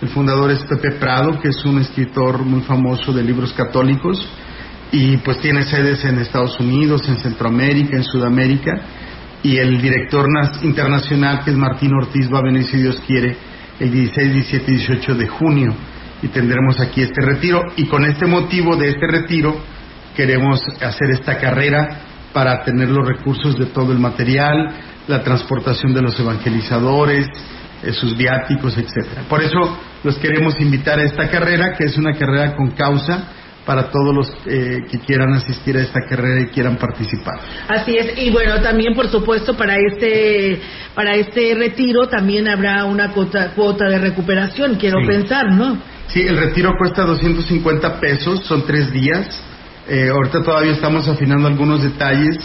El fundador es Pepe Prado, que es un escritor muy famoso de libros católicos y pues tiene sedes en Estados Unidos, en Centroamérica, en Sudamérica y el director internacional que es Martín Ortiz va a venir si Dios quiere el 16, 17 y 18 de junio y tendremos aquí este retiro y con este motivo de este retiro queremos hacer esta carrera para tener los recursos de todo el material, la transportación de los evangelizadores, eh, sus viáticos, etcétera. Por eso los queremos invitar a esta carrera, que es una carrera con causa para todos los eh, que quieran asistir a esta carrera y quieran participar. Así es, y bueno, también por supuesto para este para este retiro también habrá una cuota, cuota de recuperación, quiero pensar, ¿no? Sí, el retiro cuesta 250 pesos, son tres días eh, ahorita todavía estamos afinando algunos detalles,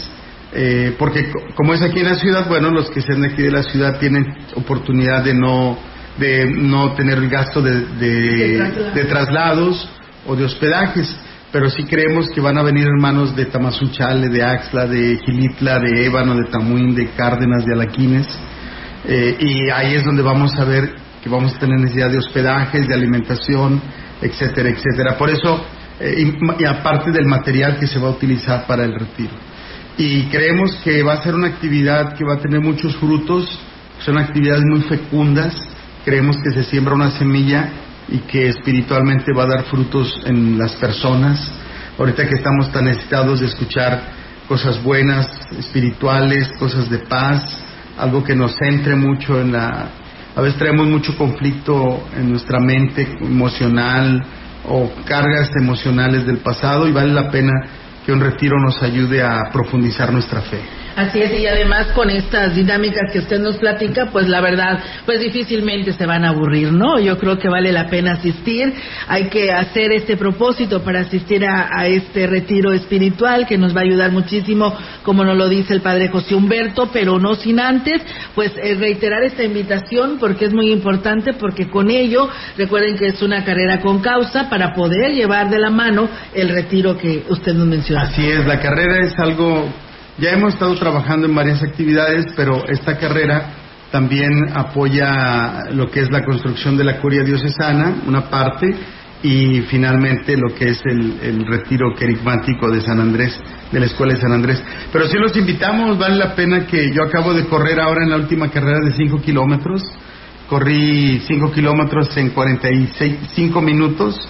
eh, porque como es aquí en la ciudad, bueno, los que sean de aquí de la ciudad tienen oportunidad de no, de no tener el gasto de, de, traslados o de hospedajes, pero sí creemos que van a venir hermanos de Tamazunchale, de Axla, de Gilitla, de Ébano, de Tamuín, de Cárdenas, de Alaquines, eh, y ahí es donde vamos a ver que vamos a tener necesidad de hospedajes, de alimentación, etcétera, etcétera. Por eso eh, y, aparte del material que se va a utilizar para el retiro. Y creemos que va a ser una actividad que va a tener muchos frutos, son actividades muy fecundas, creemos que se siembra una semilla y que espiritualmente va a dar frutos en las personas. Ahorita que estamos tan necesitados de escuchar cosas buenas, espirituales, cosas de paz, algo que nos centre mucho en la... A veces traemos mucho conflicto en nuestra mente emocional, o cargas emocionales del pasado y vale la pena que un retiro nos ayude a profundizar nuestra fe. Así es, y además con estas dinámicas que usted nos platica, pues la verdad, pues difícilmente se van a aburrir, ¿no? Yo creo que vale la pena asistir, hay que hacer este propósito para asistir a, este retiro espiritual que nos va a ayudar muchísimo, como nos lo dice el Padre José Humberto, pero no sin antes, pues eh, reiterar esta invitación porque es muy importante, porque con ello, recuerden que es una carrera con causa para poder llevar de la mano el retiro que usted nos menciona. Así es, la carrera es algo ya hemos estado trabajando en varias actividades, pero esta carrera también apoya lo que es la construcción de la curia diocesana, una parte, y finalmente lo que es el, el retiro querigmático de San Andrés, de la Escuela de San Andrés. Pero sí los invitamos, vale la pena que yo acabo de correr ahora en la última carrera de 5 kilómetros, corrí 5 kilómetros en 45 minutos,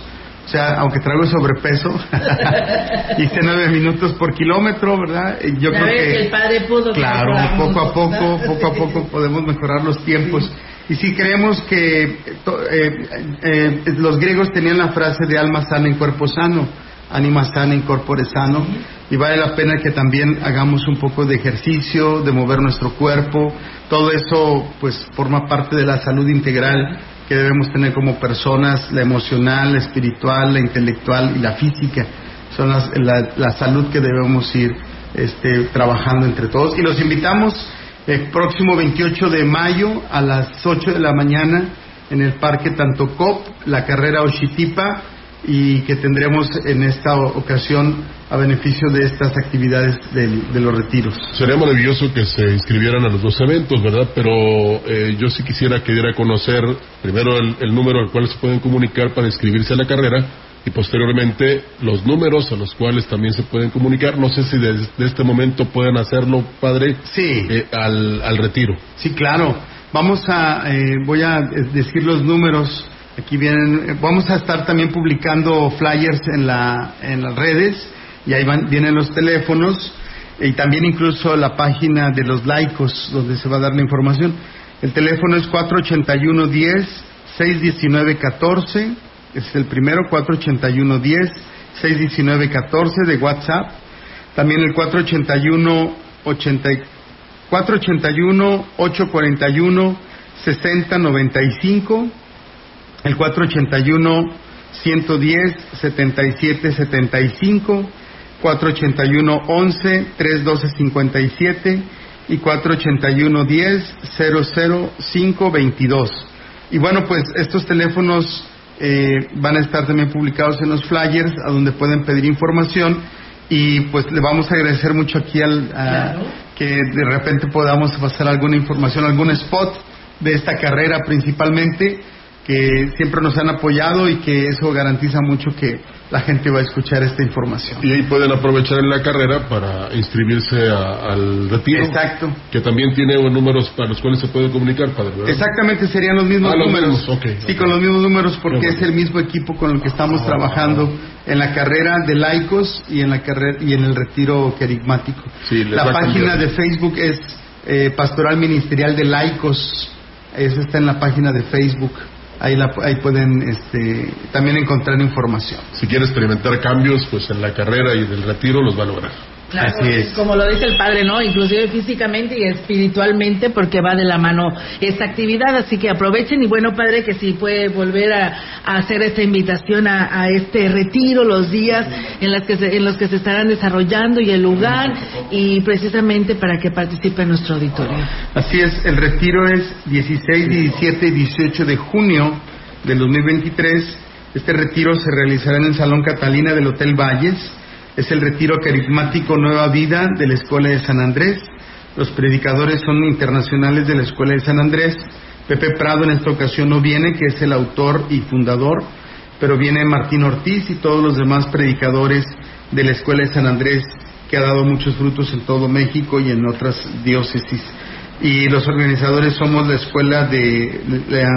o sea, aunque traigo sobrepeso, hice nueve minutos por kilómetro, ¿verdad? Yo creo que, el padre pudo claro, poco a poco, poco a poco podemos mejorar los tiempos. Y si creemos que eh, eh, los griegos tenían la frase de alma sana en cuerpo sano, ánima sana en corpore sano, y vale la pena que también hagamos un poco de ejercicio, de mover nuestro cuerpo, todo eso pues forma parte de la salud integral que debemos tener como personas, la emocional, la espiritual, la intelectual y la física. Son las, la, salud que debemos ir este, trabajando entre todos. Y los invitamos el próximo 28 de mayo a las 8 de la mañana en el Parque Tantocop, la carrera Oshitipa, y que tendremos en esta ocasión a beneficio de estas actividades de, los retiros. Sería maravilloso que se inscribieran a los dos eventos, ¿verdad? Pero eh, yo sí quisiera que diera a conocer primero el, número al cual se pueden comunicar para inscribirse a la carrera y posteriormente los números a los cuales también se pueden comunicar. No sé si desde este momento pueden hacerlo, padre, sí. Eh, al, al retiro. Sí, claro. Vamos a, eh, voy a decir los números Aquí vienen, vamos a estar también publicando flyers en, la, en las redes y ahí van, vienen los teléfonos y también incluso la página de los laicos donde se va a dar la información. El teléfono es 481 10 619 14, es el primero 481 10 619 14 de WhatsApp. También el 481 80, 481 841 6095 el 481 110 77 75 481 11 312 57 y 481 10 005 22 y bueno pues estos teléfonos eh, van a estar también publicados en los flyers a donde pueden pedir información y pues le vamos a agradecer mucho aquí al que de repente podamos pasar alguna información algún spot de esta carrera principalmente que siempre nos han apoyado y que eso garantiza mucho que la gente va a escuchar esta información. Y ahí pueden aprovechar en la carrera para inscribirse al retiro. Exacto. Que también tiene números para los cuales se puede comunicar, padre. Exactamente, serían los mismos ah, números. Los sí, con los mismos números porque es el mismo equipo con el que estamos ah. trabajando en la carrera de laicos y en la carrera y en el retiro querigmático. la página de Facebook es eh, Pastoral Ministerial de Laicos. Eso está en la página de Facebook ahí, la, ahí pueden este, también encontrar información. Si quiere experimentar cambios, pues en la carrera y del retiro los va a lograr. Así es. Como lo dice el padre, ¿no? Inclusive físicamente y espiritualmente porque va de la mano esta actividad. Así que aprovechen y bueno, padre, que si puede volver a, hacer esta invitación a, este retiro, los días en, las que en los que se estarán desarrollando y el lugar y precisamente para que participe en nuestro auditorio. Así es, el retiro es 16, 17 y 18 de junio del 2023. Este retiro se realizará en el Salón Catalina del Hotel Valles es el retiro carismático Nueva Vida de la Escuela de San Andrés. Los predicadores son internacionales de la Escuela de San Andrés. Pepe Prado en esta ocasión no viene, que es el autor y fundador, pero viene Martín Ortiz y todos los demás predicadores de la Escuela de San Andrés, que ha dado muchos frutos en todo México y en otras diócesis. Y los organizadores somos la Escuela de la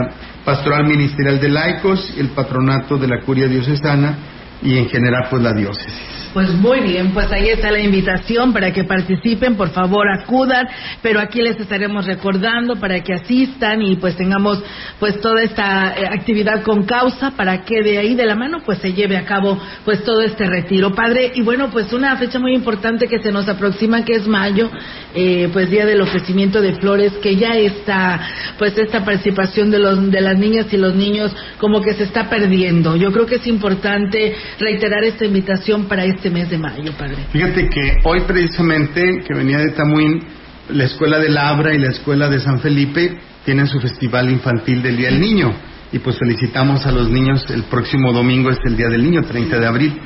Pastoral Ministerial de Laicos, el Patronato de la Curia Diocesana y en general pues la diócesis. Pues muy bien, pues ahí está la invitación para que participen, por favor acudan, pero aquí les estaremos recordando para que asistan y pues tengamos pues toda esta eh, actividad con causa para que de ahí de la mano pues se lleve a cabo pues todo este retiro. Padre, y bueno, pues una fecha muy importante que se nos aproxima que es mayo, eh, pues día del ofrecimiento de flores, que ya está pues esta participación de los de las niñas y los niños como que se está perdiendo. Yo creo que es importante reiterar esta invitación para este mes de mayo, padre. Fíjate que hoy precisamente, que venía de Tamuín, la Escuela de Labra y la Escuela de San Felipe tienen su festival infantil del Día del Niño. Y pues felicitamos a los niños, el próximo domingo es el Día del Niño, 30 de abril.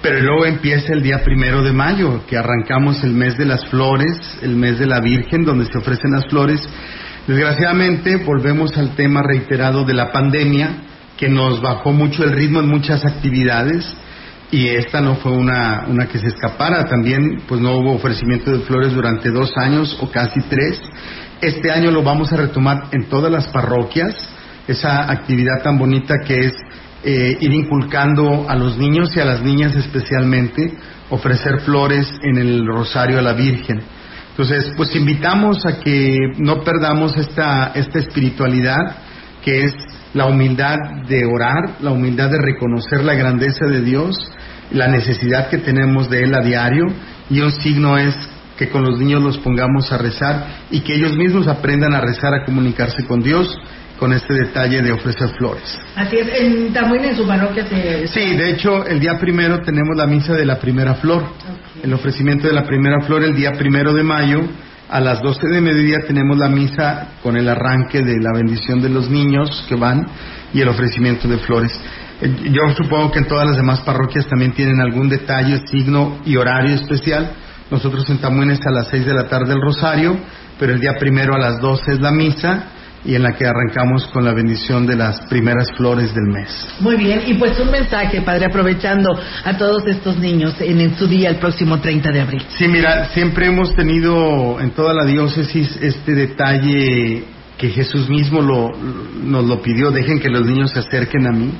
Pero luego empieza el día primero de mayo, que arrancamos el mes de las flores, el mes de la Virgen, donde se ofrecen las flores. Desgraciadamente volvemos al tema reiterado de la pandemia, que nos bajó mucho el ritmo en muchas actividades y esta no fue una, una que se escapara. También pues no hubo ofrecimiento de flores durante dos años o casi tres. Este año lo vamos a retomar en todas las parroquias, esa actividad tan bonita que es eh, ir inculcando a los niños y a las niñas especialmente, ofrecer flores en el rosario a la Virgen. Entonces, pues invitamos a que no perdamos esta, esta espiritualidad que es la humildad de orar, la humildad de reconocer la grandeza de Dios, la necesidad que tenemos de Él a diario. Y un signo es que con los niños los pongamos a rezar y que ellos mismos aprendan a rezar, a comunicarse con Dios con este detalle de ofrecer flores. Así es, en Tamuín, en su parroquia se... Sí, de hecho, el día primero tenemos la misa de la primera flor, el ofrecimiento de la primera flor el día primero de mayo, a las 12 de mediodía tenemos la misa con el arranque de la bendición de los niños que van y el ofrecimiento de flores. Eh, Yo supongo que en todas las demás parroquias también tienen algún detalle, signo y horario especial. Nosotros en Tamuín es a las 6 de la tarde el rosario, pero el día primero a las 12 es la misa y en la que arrancamos con la bendición de las primeras flores del mes. Muy bien, y pues un mensaje, padre, aprovechando a todos estos niños en, en su día el próximo 30 de abril. Sí, mira, siempre hemos tenido en toda la diócesis este detalle que Jesús mismo lo, nos lo pidió, dejen que los niños se acerquen a mí.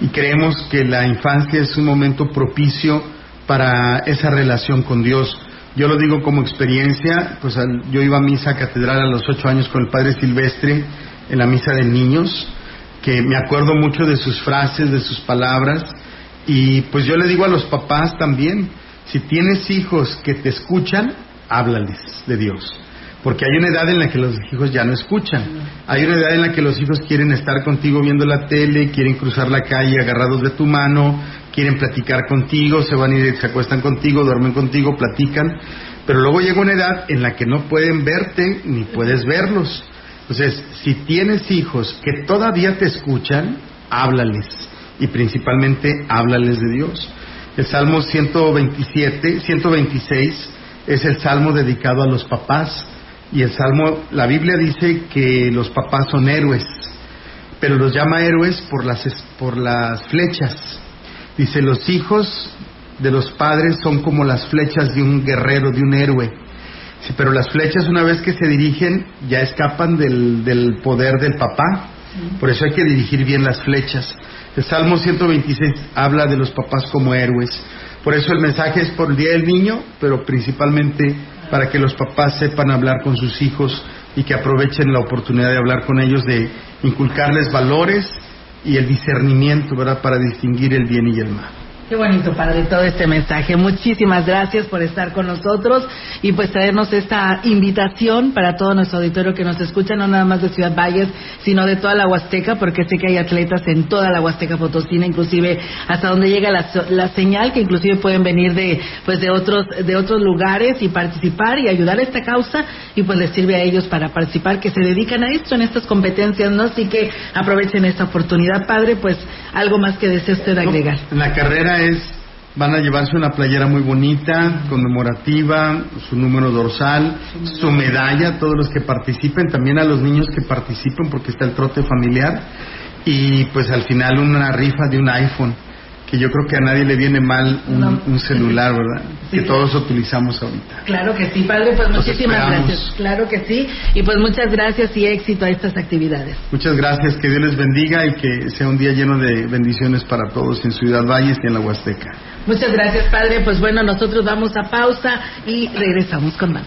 Y creemos que la infancia es un momento propicio para esa relación con Dios. Yo lo digo como experiencia, pues al- yo iba a misa catedral a los ocho años con el padre Silvestre en la misa de niños, que me acuerdo mucho de sus frases, de sus palabras, y pues yo le digo a los papás también, si tienes hijos que te escuchan, háblales de Dios. Porque hay una edad en la que los hijos ya no escuchan. Hay una edad en la que los hijos quieren estar contigo viendo la tele, quieren cruzar la calle agarrados de tu mano, quieren platicar contigo, se van y se acuestan contigo, duermen contigo, platican. Pero luego llega una edad en la que no pueden verte ni puedes verlos. Entonces, si tienes hijos que todavía te escuchan, háblales. Y principalmente, háblales de Dios. El Salmo 127, 126 es el salmo dedicado a los papás. Y el salmo, la Biblia dice que los papás son héroes, pero los llama héroes por las, por las flechas. Dice, los hijos de los padres son como las flechas de un guerrero, de un héroe. Sí, pero las flechas una vez que se dirigen ya escapan del, del poder del papá. Por eso hay que dirigir bien las flechas. El Salmo 126 habla de los papás como héroes. Por eso el mensaje es por el Día del Niño, pero principalmente para que los papás sepan hablar con sus hijos y que aprovechen la oportunidad de hablar con ellos, de inculcarles valores y el discernimiento, ¿verdad?, para distinguir el bien y el mal. Qué bonito, padre, todo este mensaje. Muchísimas gracias por estar con nosotros y pues traernos esta invitación para todo nuestro auditorio que nos escucha, no nada más de Ciudad Valles, sino de toda la Huasteca, porque sé que hay atletas en toda la Huasteca Potosina, inclusive hasta donde llega la, la señal, que inclusive pueden venir de pues de otros de otros lugares y participar y ayudar a esta causa y pues les sirve a ellos para participar, que se dedican a esto, en estas competencias, ¿no? Así que aprovechen esta oportunidad, padre, pues algo más que desee usted agregar. La carrera es, van a llevarse una playera muy bonita, conmemorativa, su número dorsal, su medalla, todos los que participen, también a los niños que participen porque está el trote familiar y pues al final una rifa de un iPhone que yo creo que a nadie le viene mal un, un celular, ¿verdad? Que todos utilizamos ahorita. Claro que sí, padre, pues muchísimas esperamos. gracias. Claro que sí, y pues muchas gracias y éxito a estas actividades. Muchas gracias, que Dios les bendiga y que sea un día lleno de bendiciones para todos en Ciudad Valles y en la Huasteca. Muchas gracias, padre. Pues bueno, nosotros vamos a pausa y regresamos con más.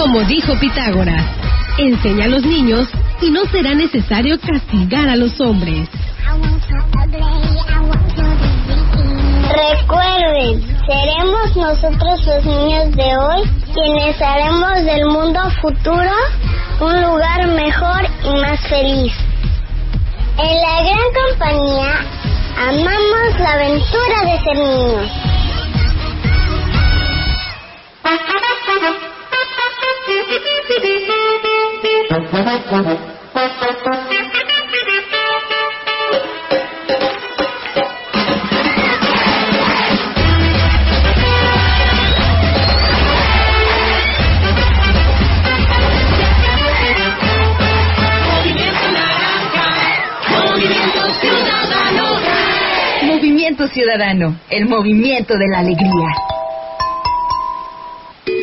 Como dijo Pitágoras, enseña a los niños y no será necesario castigar a los hombres. Recuerden, seremos nosotros los niños de hoy quienes haremos del mundo futuro un lugar mejor y más feliz. En la gran compañía amamos la aventura de ser niños. Ciudadano. El movimiento de la alegría.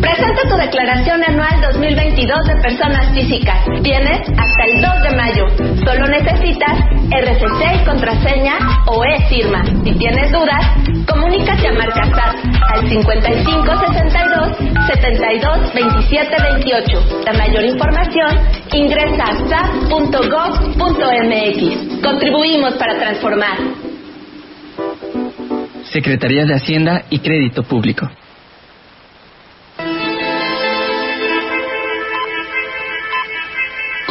Presenta tu declaración anual 2022 de personas físicas. Tienes hasta el 2 de mayo. Solo necesitas RFC contraseña o e-firma. Si tienes dudas, comunícate a Marcasat al 5562 72 27 28. La mayor información ingresa a sat.gov.mx. Contribuimos para transformar. Secretaría de Hacienda y Crédito Público.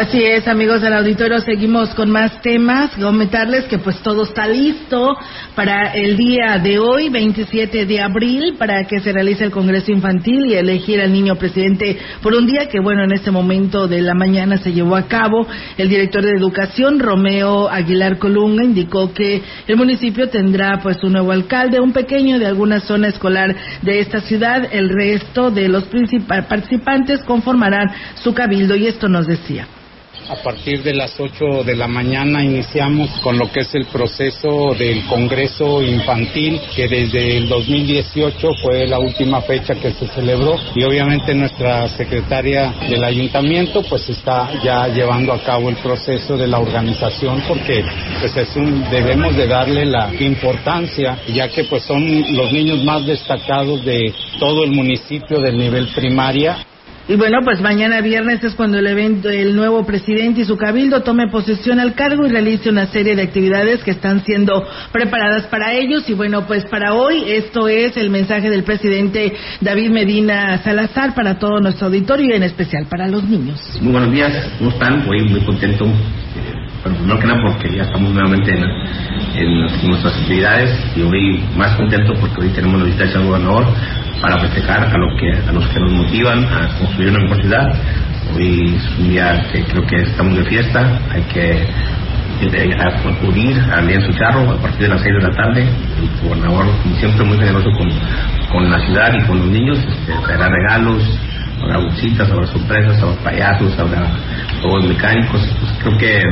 Así es, amigos del auditorio, seguimos con más temas. Comentarles que pues todo está listo para el día de hoy, 27 de abril, para que se realice el Congreso Infantil y elegir al niño presidente por un día que, bueno, en este momento de la mañana se llevó a cabo. El director de Educación, Romeo Aguilar Colunga, indicó que el municipio tendrá pues un nuevo alcalde, un pequeño de alguna zona escolar de esta ciudad. El resto de los participantes conformarán su cabildo y esto nos decía. A partir de las 8 de la mañana iniciamos con lo que es el proceso del Congreso Infantil, que desde el 2018 fue la última fecha que se celebró. Y obviamente nuestra secretaria del ayuntamiento pues está ya llevando a cabo el proceso de la organización porque pues es un, debemos de darle la importancia ya que pues son los niños más destacados de todo el municipio del nivel primaria Y bueno, pues mañana viernes es cuando el evento, el nuevo presidente y su cabildo tome posesión al cargo y realice una serie de actividades que están siendo preparadas para ellos. Y bueno, pues para hoy esto es el mensaje del presidente David Medina Salazar para todo nuestro auditorio y en especial para los niños. Muy buenos días, ¿cómo están? Hoy muy contento eh, Pero primero que nada porque ya estamos nuevamente en, en, nuestras actividades y hoy más contento porque hoy tenemos la visita del gobernador para festejar a, lo que, a los que nos motivan a construir una ciudad. Hoy es un día que creo que estamos de fiesta, hay que acudir al lienzo charro a partir de las 6 de la tarde. El gobernador, como siempre, muy generoso con, con la ciudad y con los niños, este, traerá regalos, habrá bolsitas, habrá sorpresas, habrá payasos, habrá juegos mecánicos. Pues creo que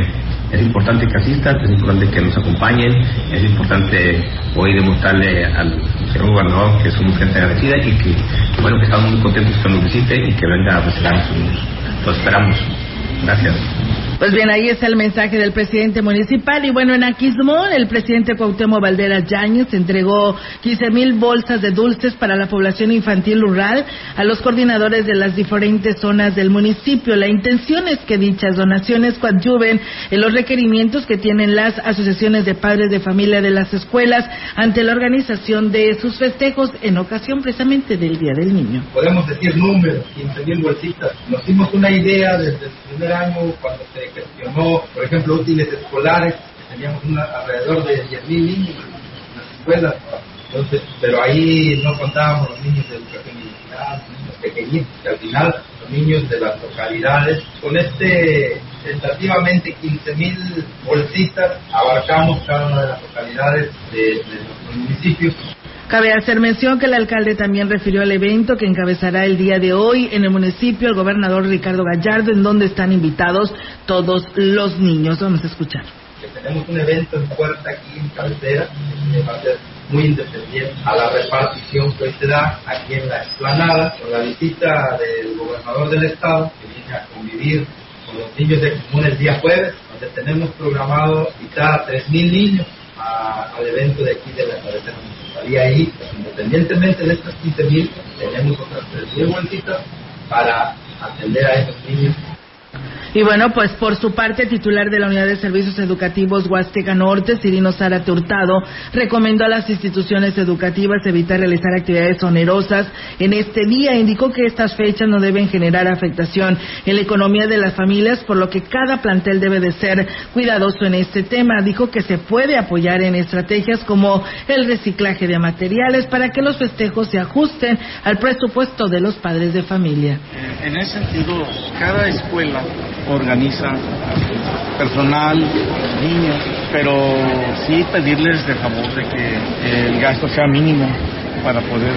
es importante que asistan, es importante que nos acompañen, es importante hoy demostrarle al señor gobernador que somos gente agradecida y que, bueno, que estamos muy contentos que nos visite y que venga a visitar a sus niños. Lo esperamos. Gracias. Pues bien, ahí está el mensaje del presidente municipal. Y bueno, en Aquismón, el presidente Cuauhtémoc Valderas Yáñez entregó 15 mil bolsas de dulces para la población infantil rural a los coordinadores de las diferentes zonas del municipio. La intención es que dichas donaciones coadyuven en los requerimientos que tienen las asociaciones de padres de familia de las escuelas ante la organización de sus festejos en ocasión precisamente del Día del Niño. Podemos decir números, 15 mil bolsitas. Nos dimos una idea desde el primer año cuando se gestionó, por ejemplo, útiles escolares, teníamos alrededor de 10.000 niños en las escuelas, entonces, pero ahí no contábamos los niños de educación militar, los pequeñitos, que al final los niños de las localidades, con este tentativamente 15.000 bolsitas, abarcamos cada una de las localidades de, de los municipios Cabe hacer mención que el alcalde también refirió al evento que encabezará el día de hoy en el municipio el gobernador Ricardo Gallardo, en donde están invitados todos los niños. Vamos a escuchar. tenemos un evento en puerta aquí en cabecera, que va a ser muy independiente a la repartición que hoy se da aquí en la explanada, con la visita del gobernador del estado, que viene a convivir con los niños de común el día jueves, donde tenemos programado invitar a 3.000 niños al evento de aquí de la cabecera municipal. Y ahí, independientemente de estas 15.000, tenemos otras 3.000 vueltitas para atender a esos niños y bueno, pues por su parte, titular de la Unidad de Servicios Educativos Huasteca Norte, Cirino Zárate Hurtado, recomendó a las instituciones educativas evitar realizar actividades onerosas en este día. Indicó que estas fechas no deben generar afectación en la economía de las familias, por lo que cada plantel debe de ser cuidadoso en este tema. Dijo que se puede apoyar en estrategias como el reciclaje de materiales para que los festejos se ajusten al presupuesto de los padres de familia. En ese sentido, cada escuela organiza personal, niños, pero sí pedirles de favor de que el gasto sea mínimo para poder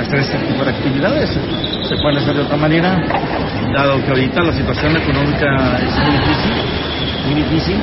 hacer este tipo de actividades. Se puede hacer de otra manera, dado que ahorita la situación económica es muy difícil, muy difícil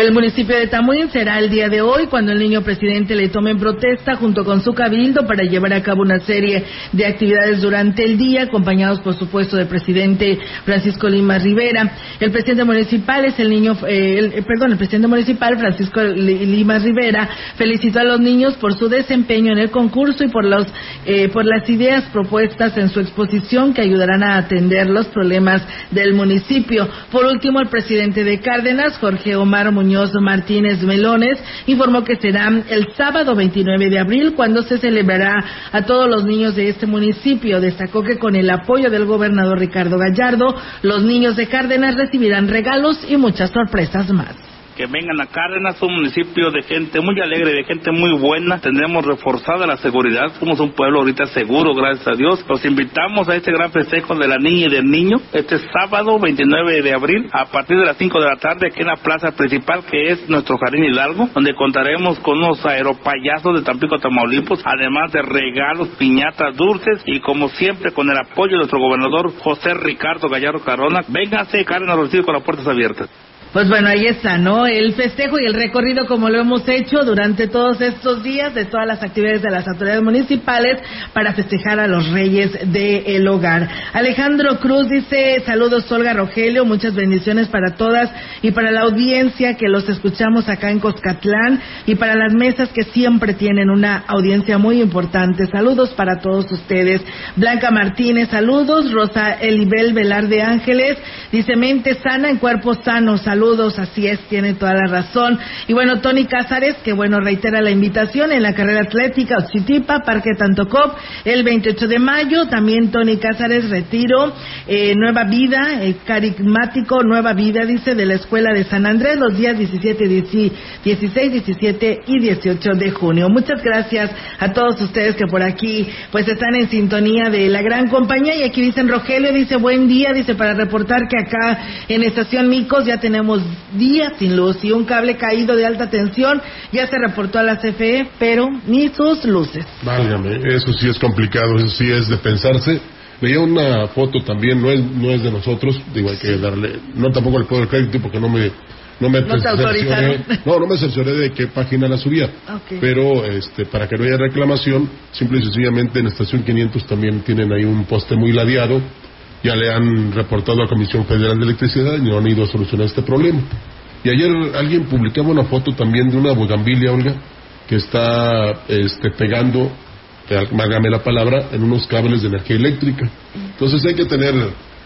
el municipio de Tamuín será el día de hoy cuando el niño presidente le tome en protesta junto con su cabildo para llevar a cabo una serie de actividades durante el día, acompañados por supuesto del presidente Francisco Lima Rivera. El presidente municipal es el niño, eh, eh, perdón, el presidente municipal Francisco Lima Rivera felicitó a los niños por su desempeño en el concurso y por los eh, por las ideas propuestas en su exposición que ayudarán a atender los problemas del municipio. Por último, el presidente de Cárdenas, Jorge Omar Muñoz Martínez Melones informó que será el sábado 29 de abril cuando se celebrará a todos los niños de este municipio. Destacó que con el apoyo del gobernador Ricardo Gallardo, los niños de Cárdenas recibirán regalos y muchas sorpresas más que vengan a Cárdenas, un municipio de gente muy alegre, de gente muy buena. Tendremos reforzada la seguridad, somos un pueblo ahorita seguro, gracias a Dios. Los invitamos a este gran festejo de la niña y del niño, este sábado 29 de abril, a partir de las 5 de la tarde, aquí en la plaza principal, que es nuestro Jardín Hidalgo, donde contaremos con unos aeropayazos de Tampico, Tamaulipas, además de regalos, piñatas, dulces, y como siempre, con el apoyo de nuestro gobernador José Ricardo Gallardo Carona, vénganse, Cárdenas recibe con las puertas abiertas. Pues bueno, ahí está, ¿no? El festejo y el recorrido como lo hemos hecho durante todos estos días de todas las actividades de las autoridades municipales para festejar a los reyes del hogar. Alejandro Cruz dice, saludos Olga Rogelio, muchas bendiciones para todas y para la audiencia que los escuchamos acá en Coscatlán y para las mesas que siempre tienen una audiencia muy importante. Saludos para todos ustedes. Blanca Martínez, saludos. Rosa Elibel Velar de Ángeles, dice mente sana en cuerpo sano. Saludos saludos, así es, tiene toda la razón. Y bueno, Tony Cázares, que bueno, reitera la invitación en la carrera atlética Oxitipa, Parque Tantocop, el 28 de mayo. También Tony Cázares, retiro, eh, Nueva Vida, eh, carismático Nueva Vida, dice, de la Escuela de San Andrés, los días 17, 16, 17 y 18 de junio. Muchas gracias a todos ustedes que por aquí pues están en sintonía de la gran compañía. Y aquí dicen, Rogelio dice, buen día, dice, para reportar que acá en Estación Micos ya tenemos días sin luz y un cable caído de alta tensión ya se reportó a la CFE, pero ni sus luces. Válgame, eso sí es complicado, eso sí es de pensarse. Veía una foto también, no es, no es de nosotros, digo, hay que darle, no tampoco le puedo el crédito porque no me no me ¿No, no, no me censuré de qué página la subía. Pero este, para que no haya reclamación, simple y sencillamente en Estación 500 también tienen ahí un poste muy ladeado. Ya le han reportado a la Comisión Federal de Electricidad y no han ido a solucionar este problema. Y ayer alguien publicaba una foto también de una bugambilia, Olga, que está este, pegando, mágame la palabra, en unos cables de energía eléctrica. Entonces hay que tener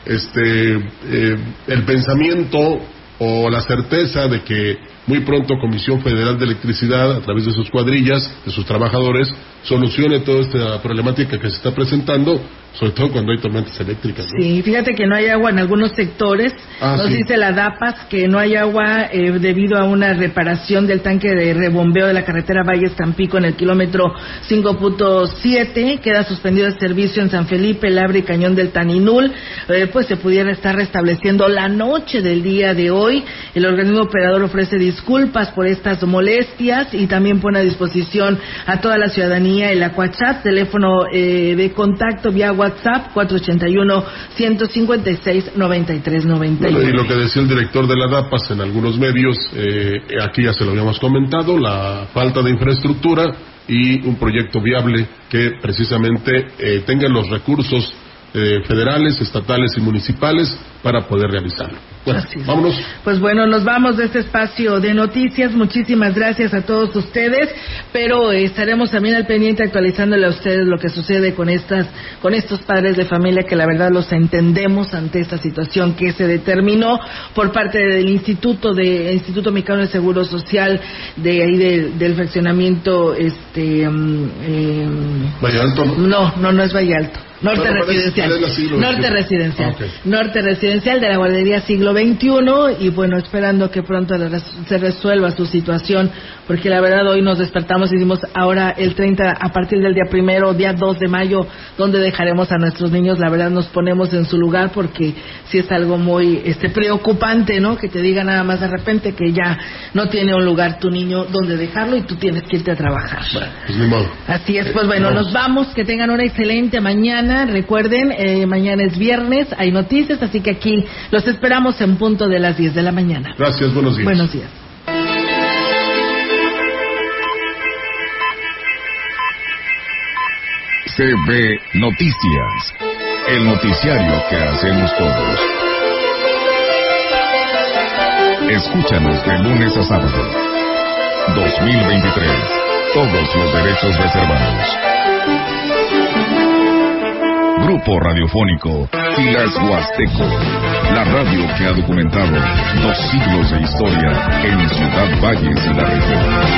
este, eh, el pensamiento o la certeza de que muy pronto Comisión Federal de Electricidad, a través de sus cuadrillas, de sus trabajadores, solucione toda esta problemática que se está presentando, sobre todo cuando hay tormentas eléctricas. Sí, fíjate que no hay agua en algunos sectores. Ah, Nos sí. dice la DAPAS que no hay agua eh, debido a una reparación del tanque de rebombeo de la carretera Valles Tampico en el kilómetro 5.7. Queda suspendido el servicio en San Felipe, Labre y Cañón del Taninul. Eh, pues se pudiera estar restableciendo la noche del día de hoy. El organismo operador ofrece disculpas por estas molestias y también pone a disposición a toda la ciudadanía el Aquachat, teléfono eh, de contacto vía WhatsApp 481-156-9391. Bueno, y lo que decía el director de la DAPAS en algunos medios, eh, aquí ya se lo habíamos comentado, la falta de infraestructura y un proyecto viable que precisamente eh, tenga los recursos eh, federales, estatales y municipales para poder realizarlo. Bueno, vámonos. Pues bueno, nos vamos de este espacio de noticias. Muchísimas gracias a todos ustedes, pero estaremos también al pendiente actualizándole a ustedes lo que sucede con estas, con estos padres de familia que la verdad los entendemos ante esta situación que se determinó por parte del Instituto de Instituto Mexicano de Seguro Social de ahí de- del fraccionamiento, este, eh, Valle Alto, ¿no? no, no, no es Valle Alto. Norte Bueno, ¿cuál es- residencial. Norte residencial. Ah. Norte residencial de la guardería siglo XXI y bueno, esperando que pronto se resuelva su situación, porque la verdad hoy nos despertamos y dimos ahora el 30, a partir del día primero, día 2 de mayo, donde dejaremos a nuestros niños, la verdad nos ponemos en su lugar porque sí es algo muy este preocupante, ¿no? Que te diga nada más de repente que ya no tiene un lugar tu niño donde dejarlo y tú tienes que irte a trabajar. Pues ni modo. Así es, pues bueno, Vamos. nos vamos, que tengan una excelente mañana. Recuerden, eh, mañana es viernes, hay noticias, así que aquí los esperamos en punto de las 10 de la mañana. Gracias, buenos días. Buenos días. CB Noticias, el noticiario que hacemos todos. Escúchanos de lunes a sábado. 2023. Todos los derechos reservados. Grupo Radiofónico Filas Huasteco. La radio que ha documentado dos siglos de historia en Ciudad Valles y la región.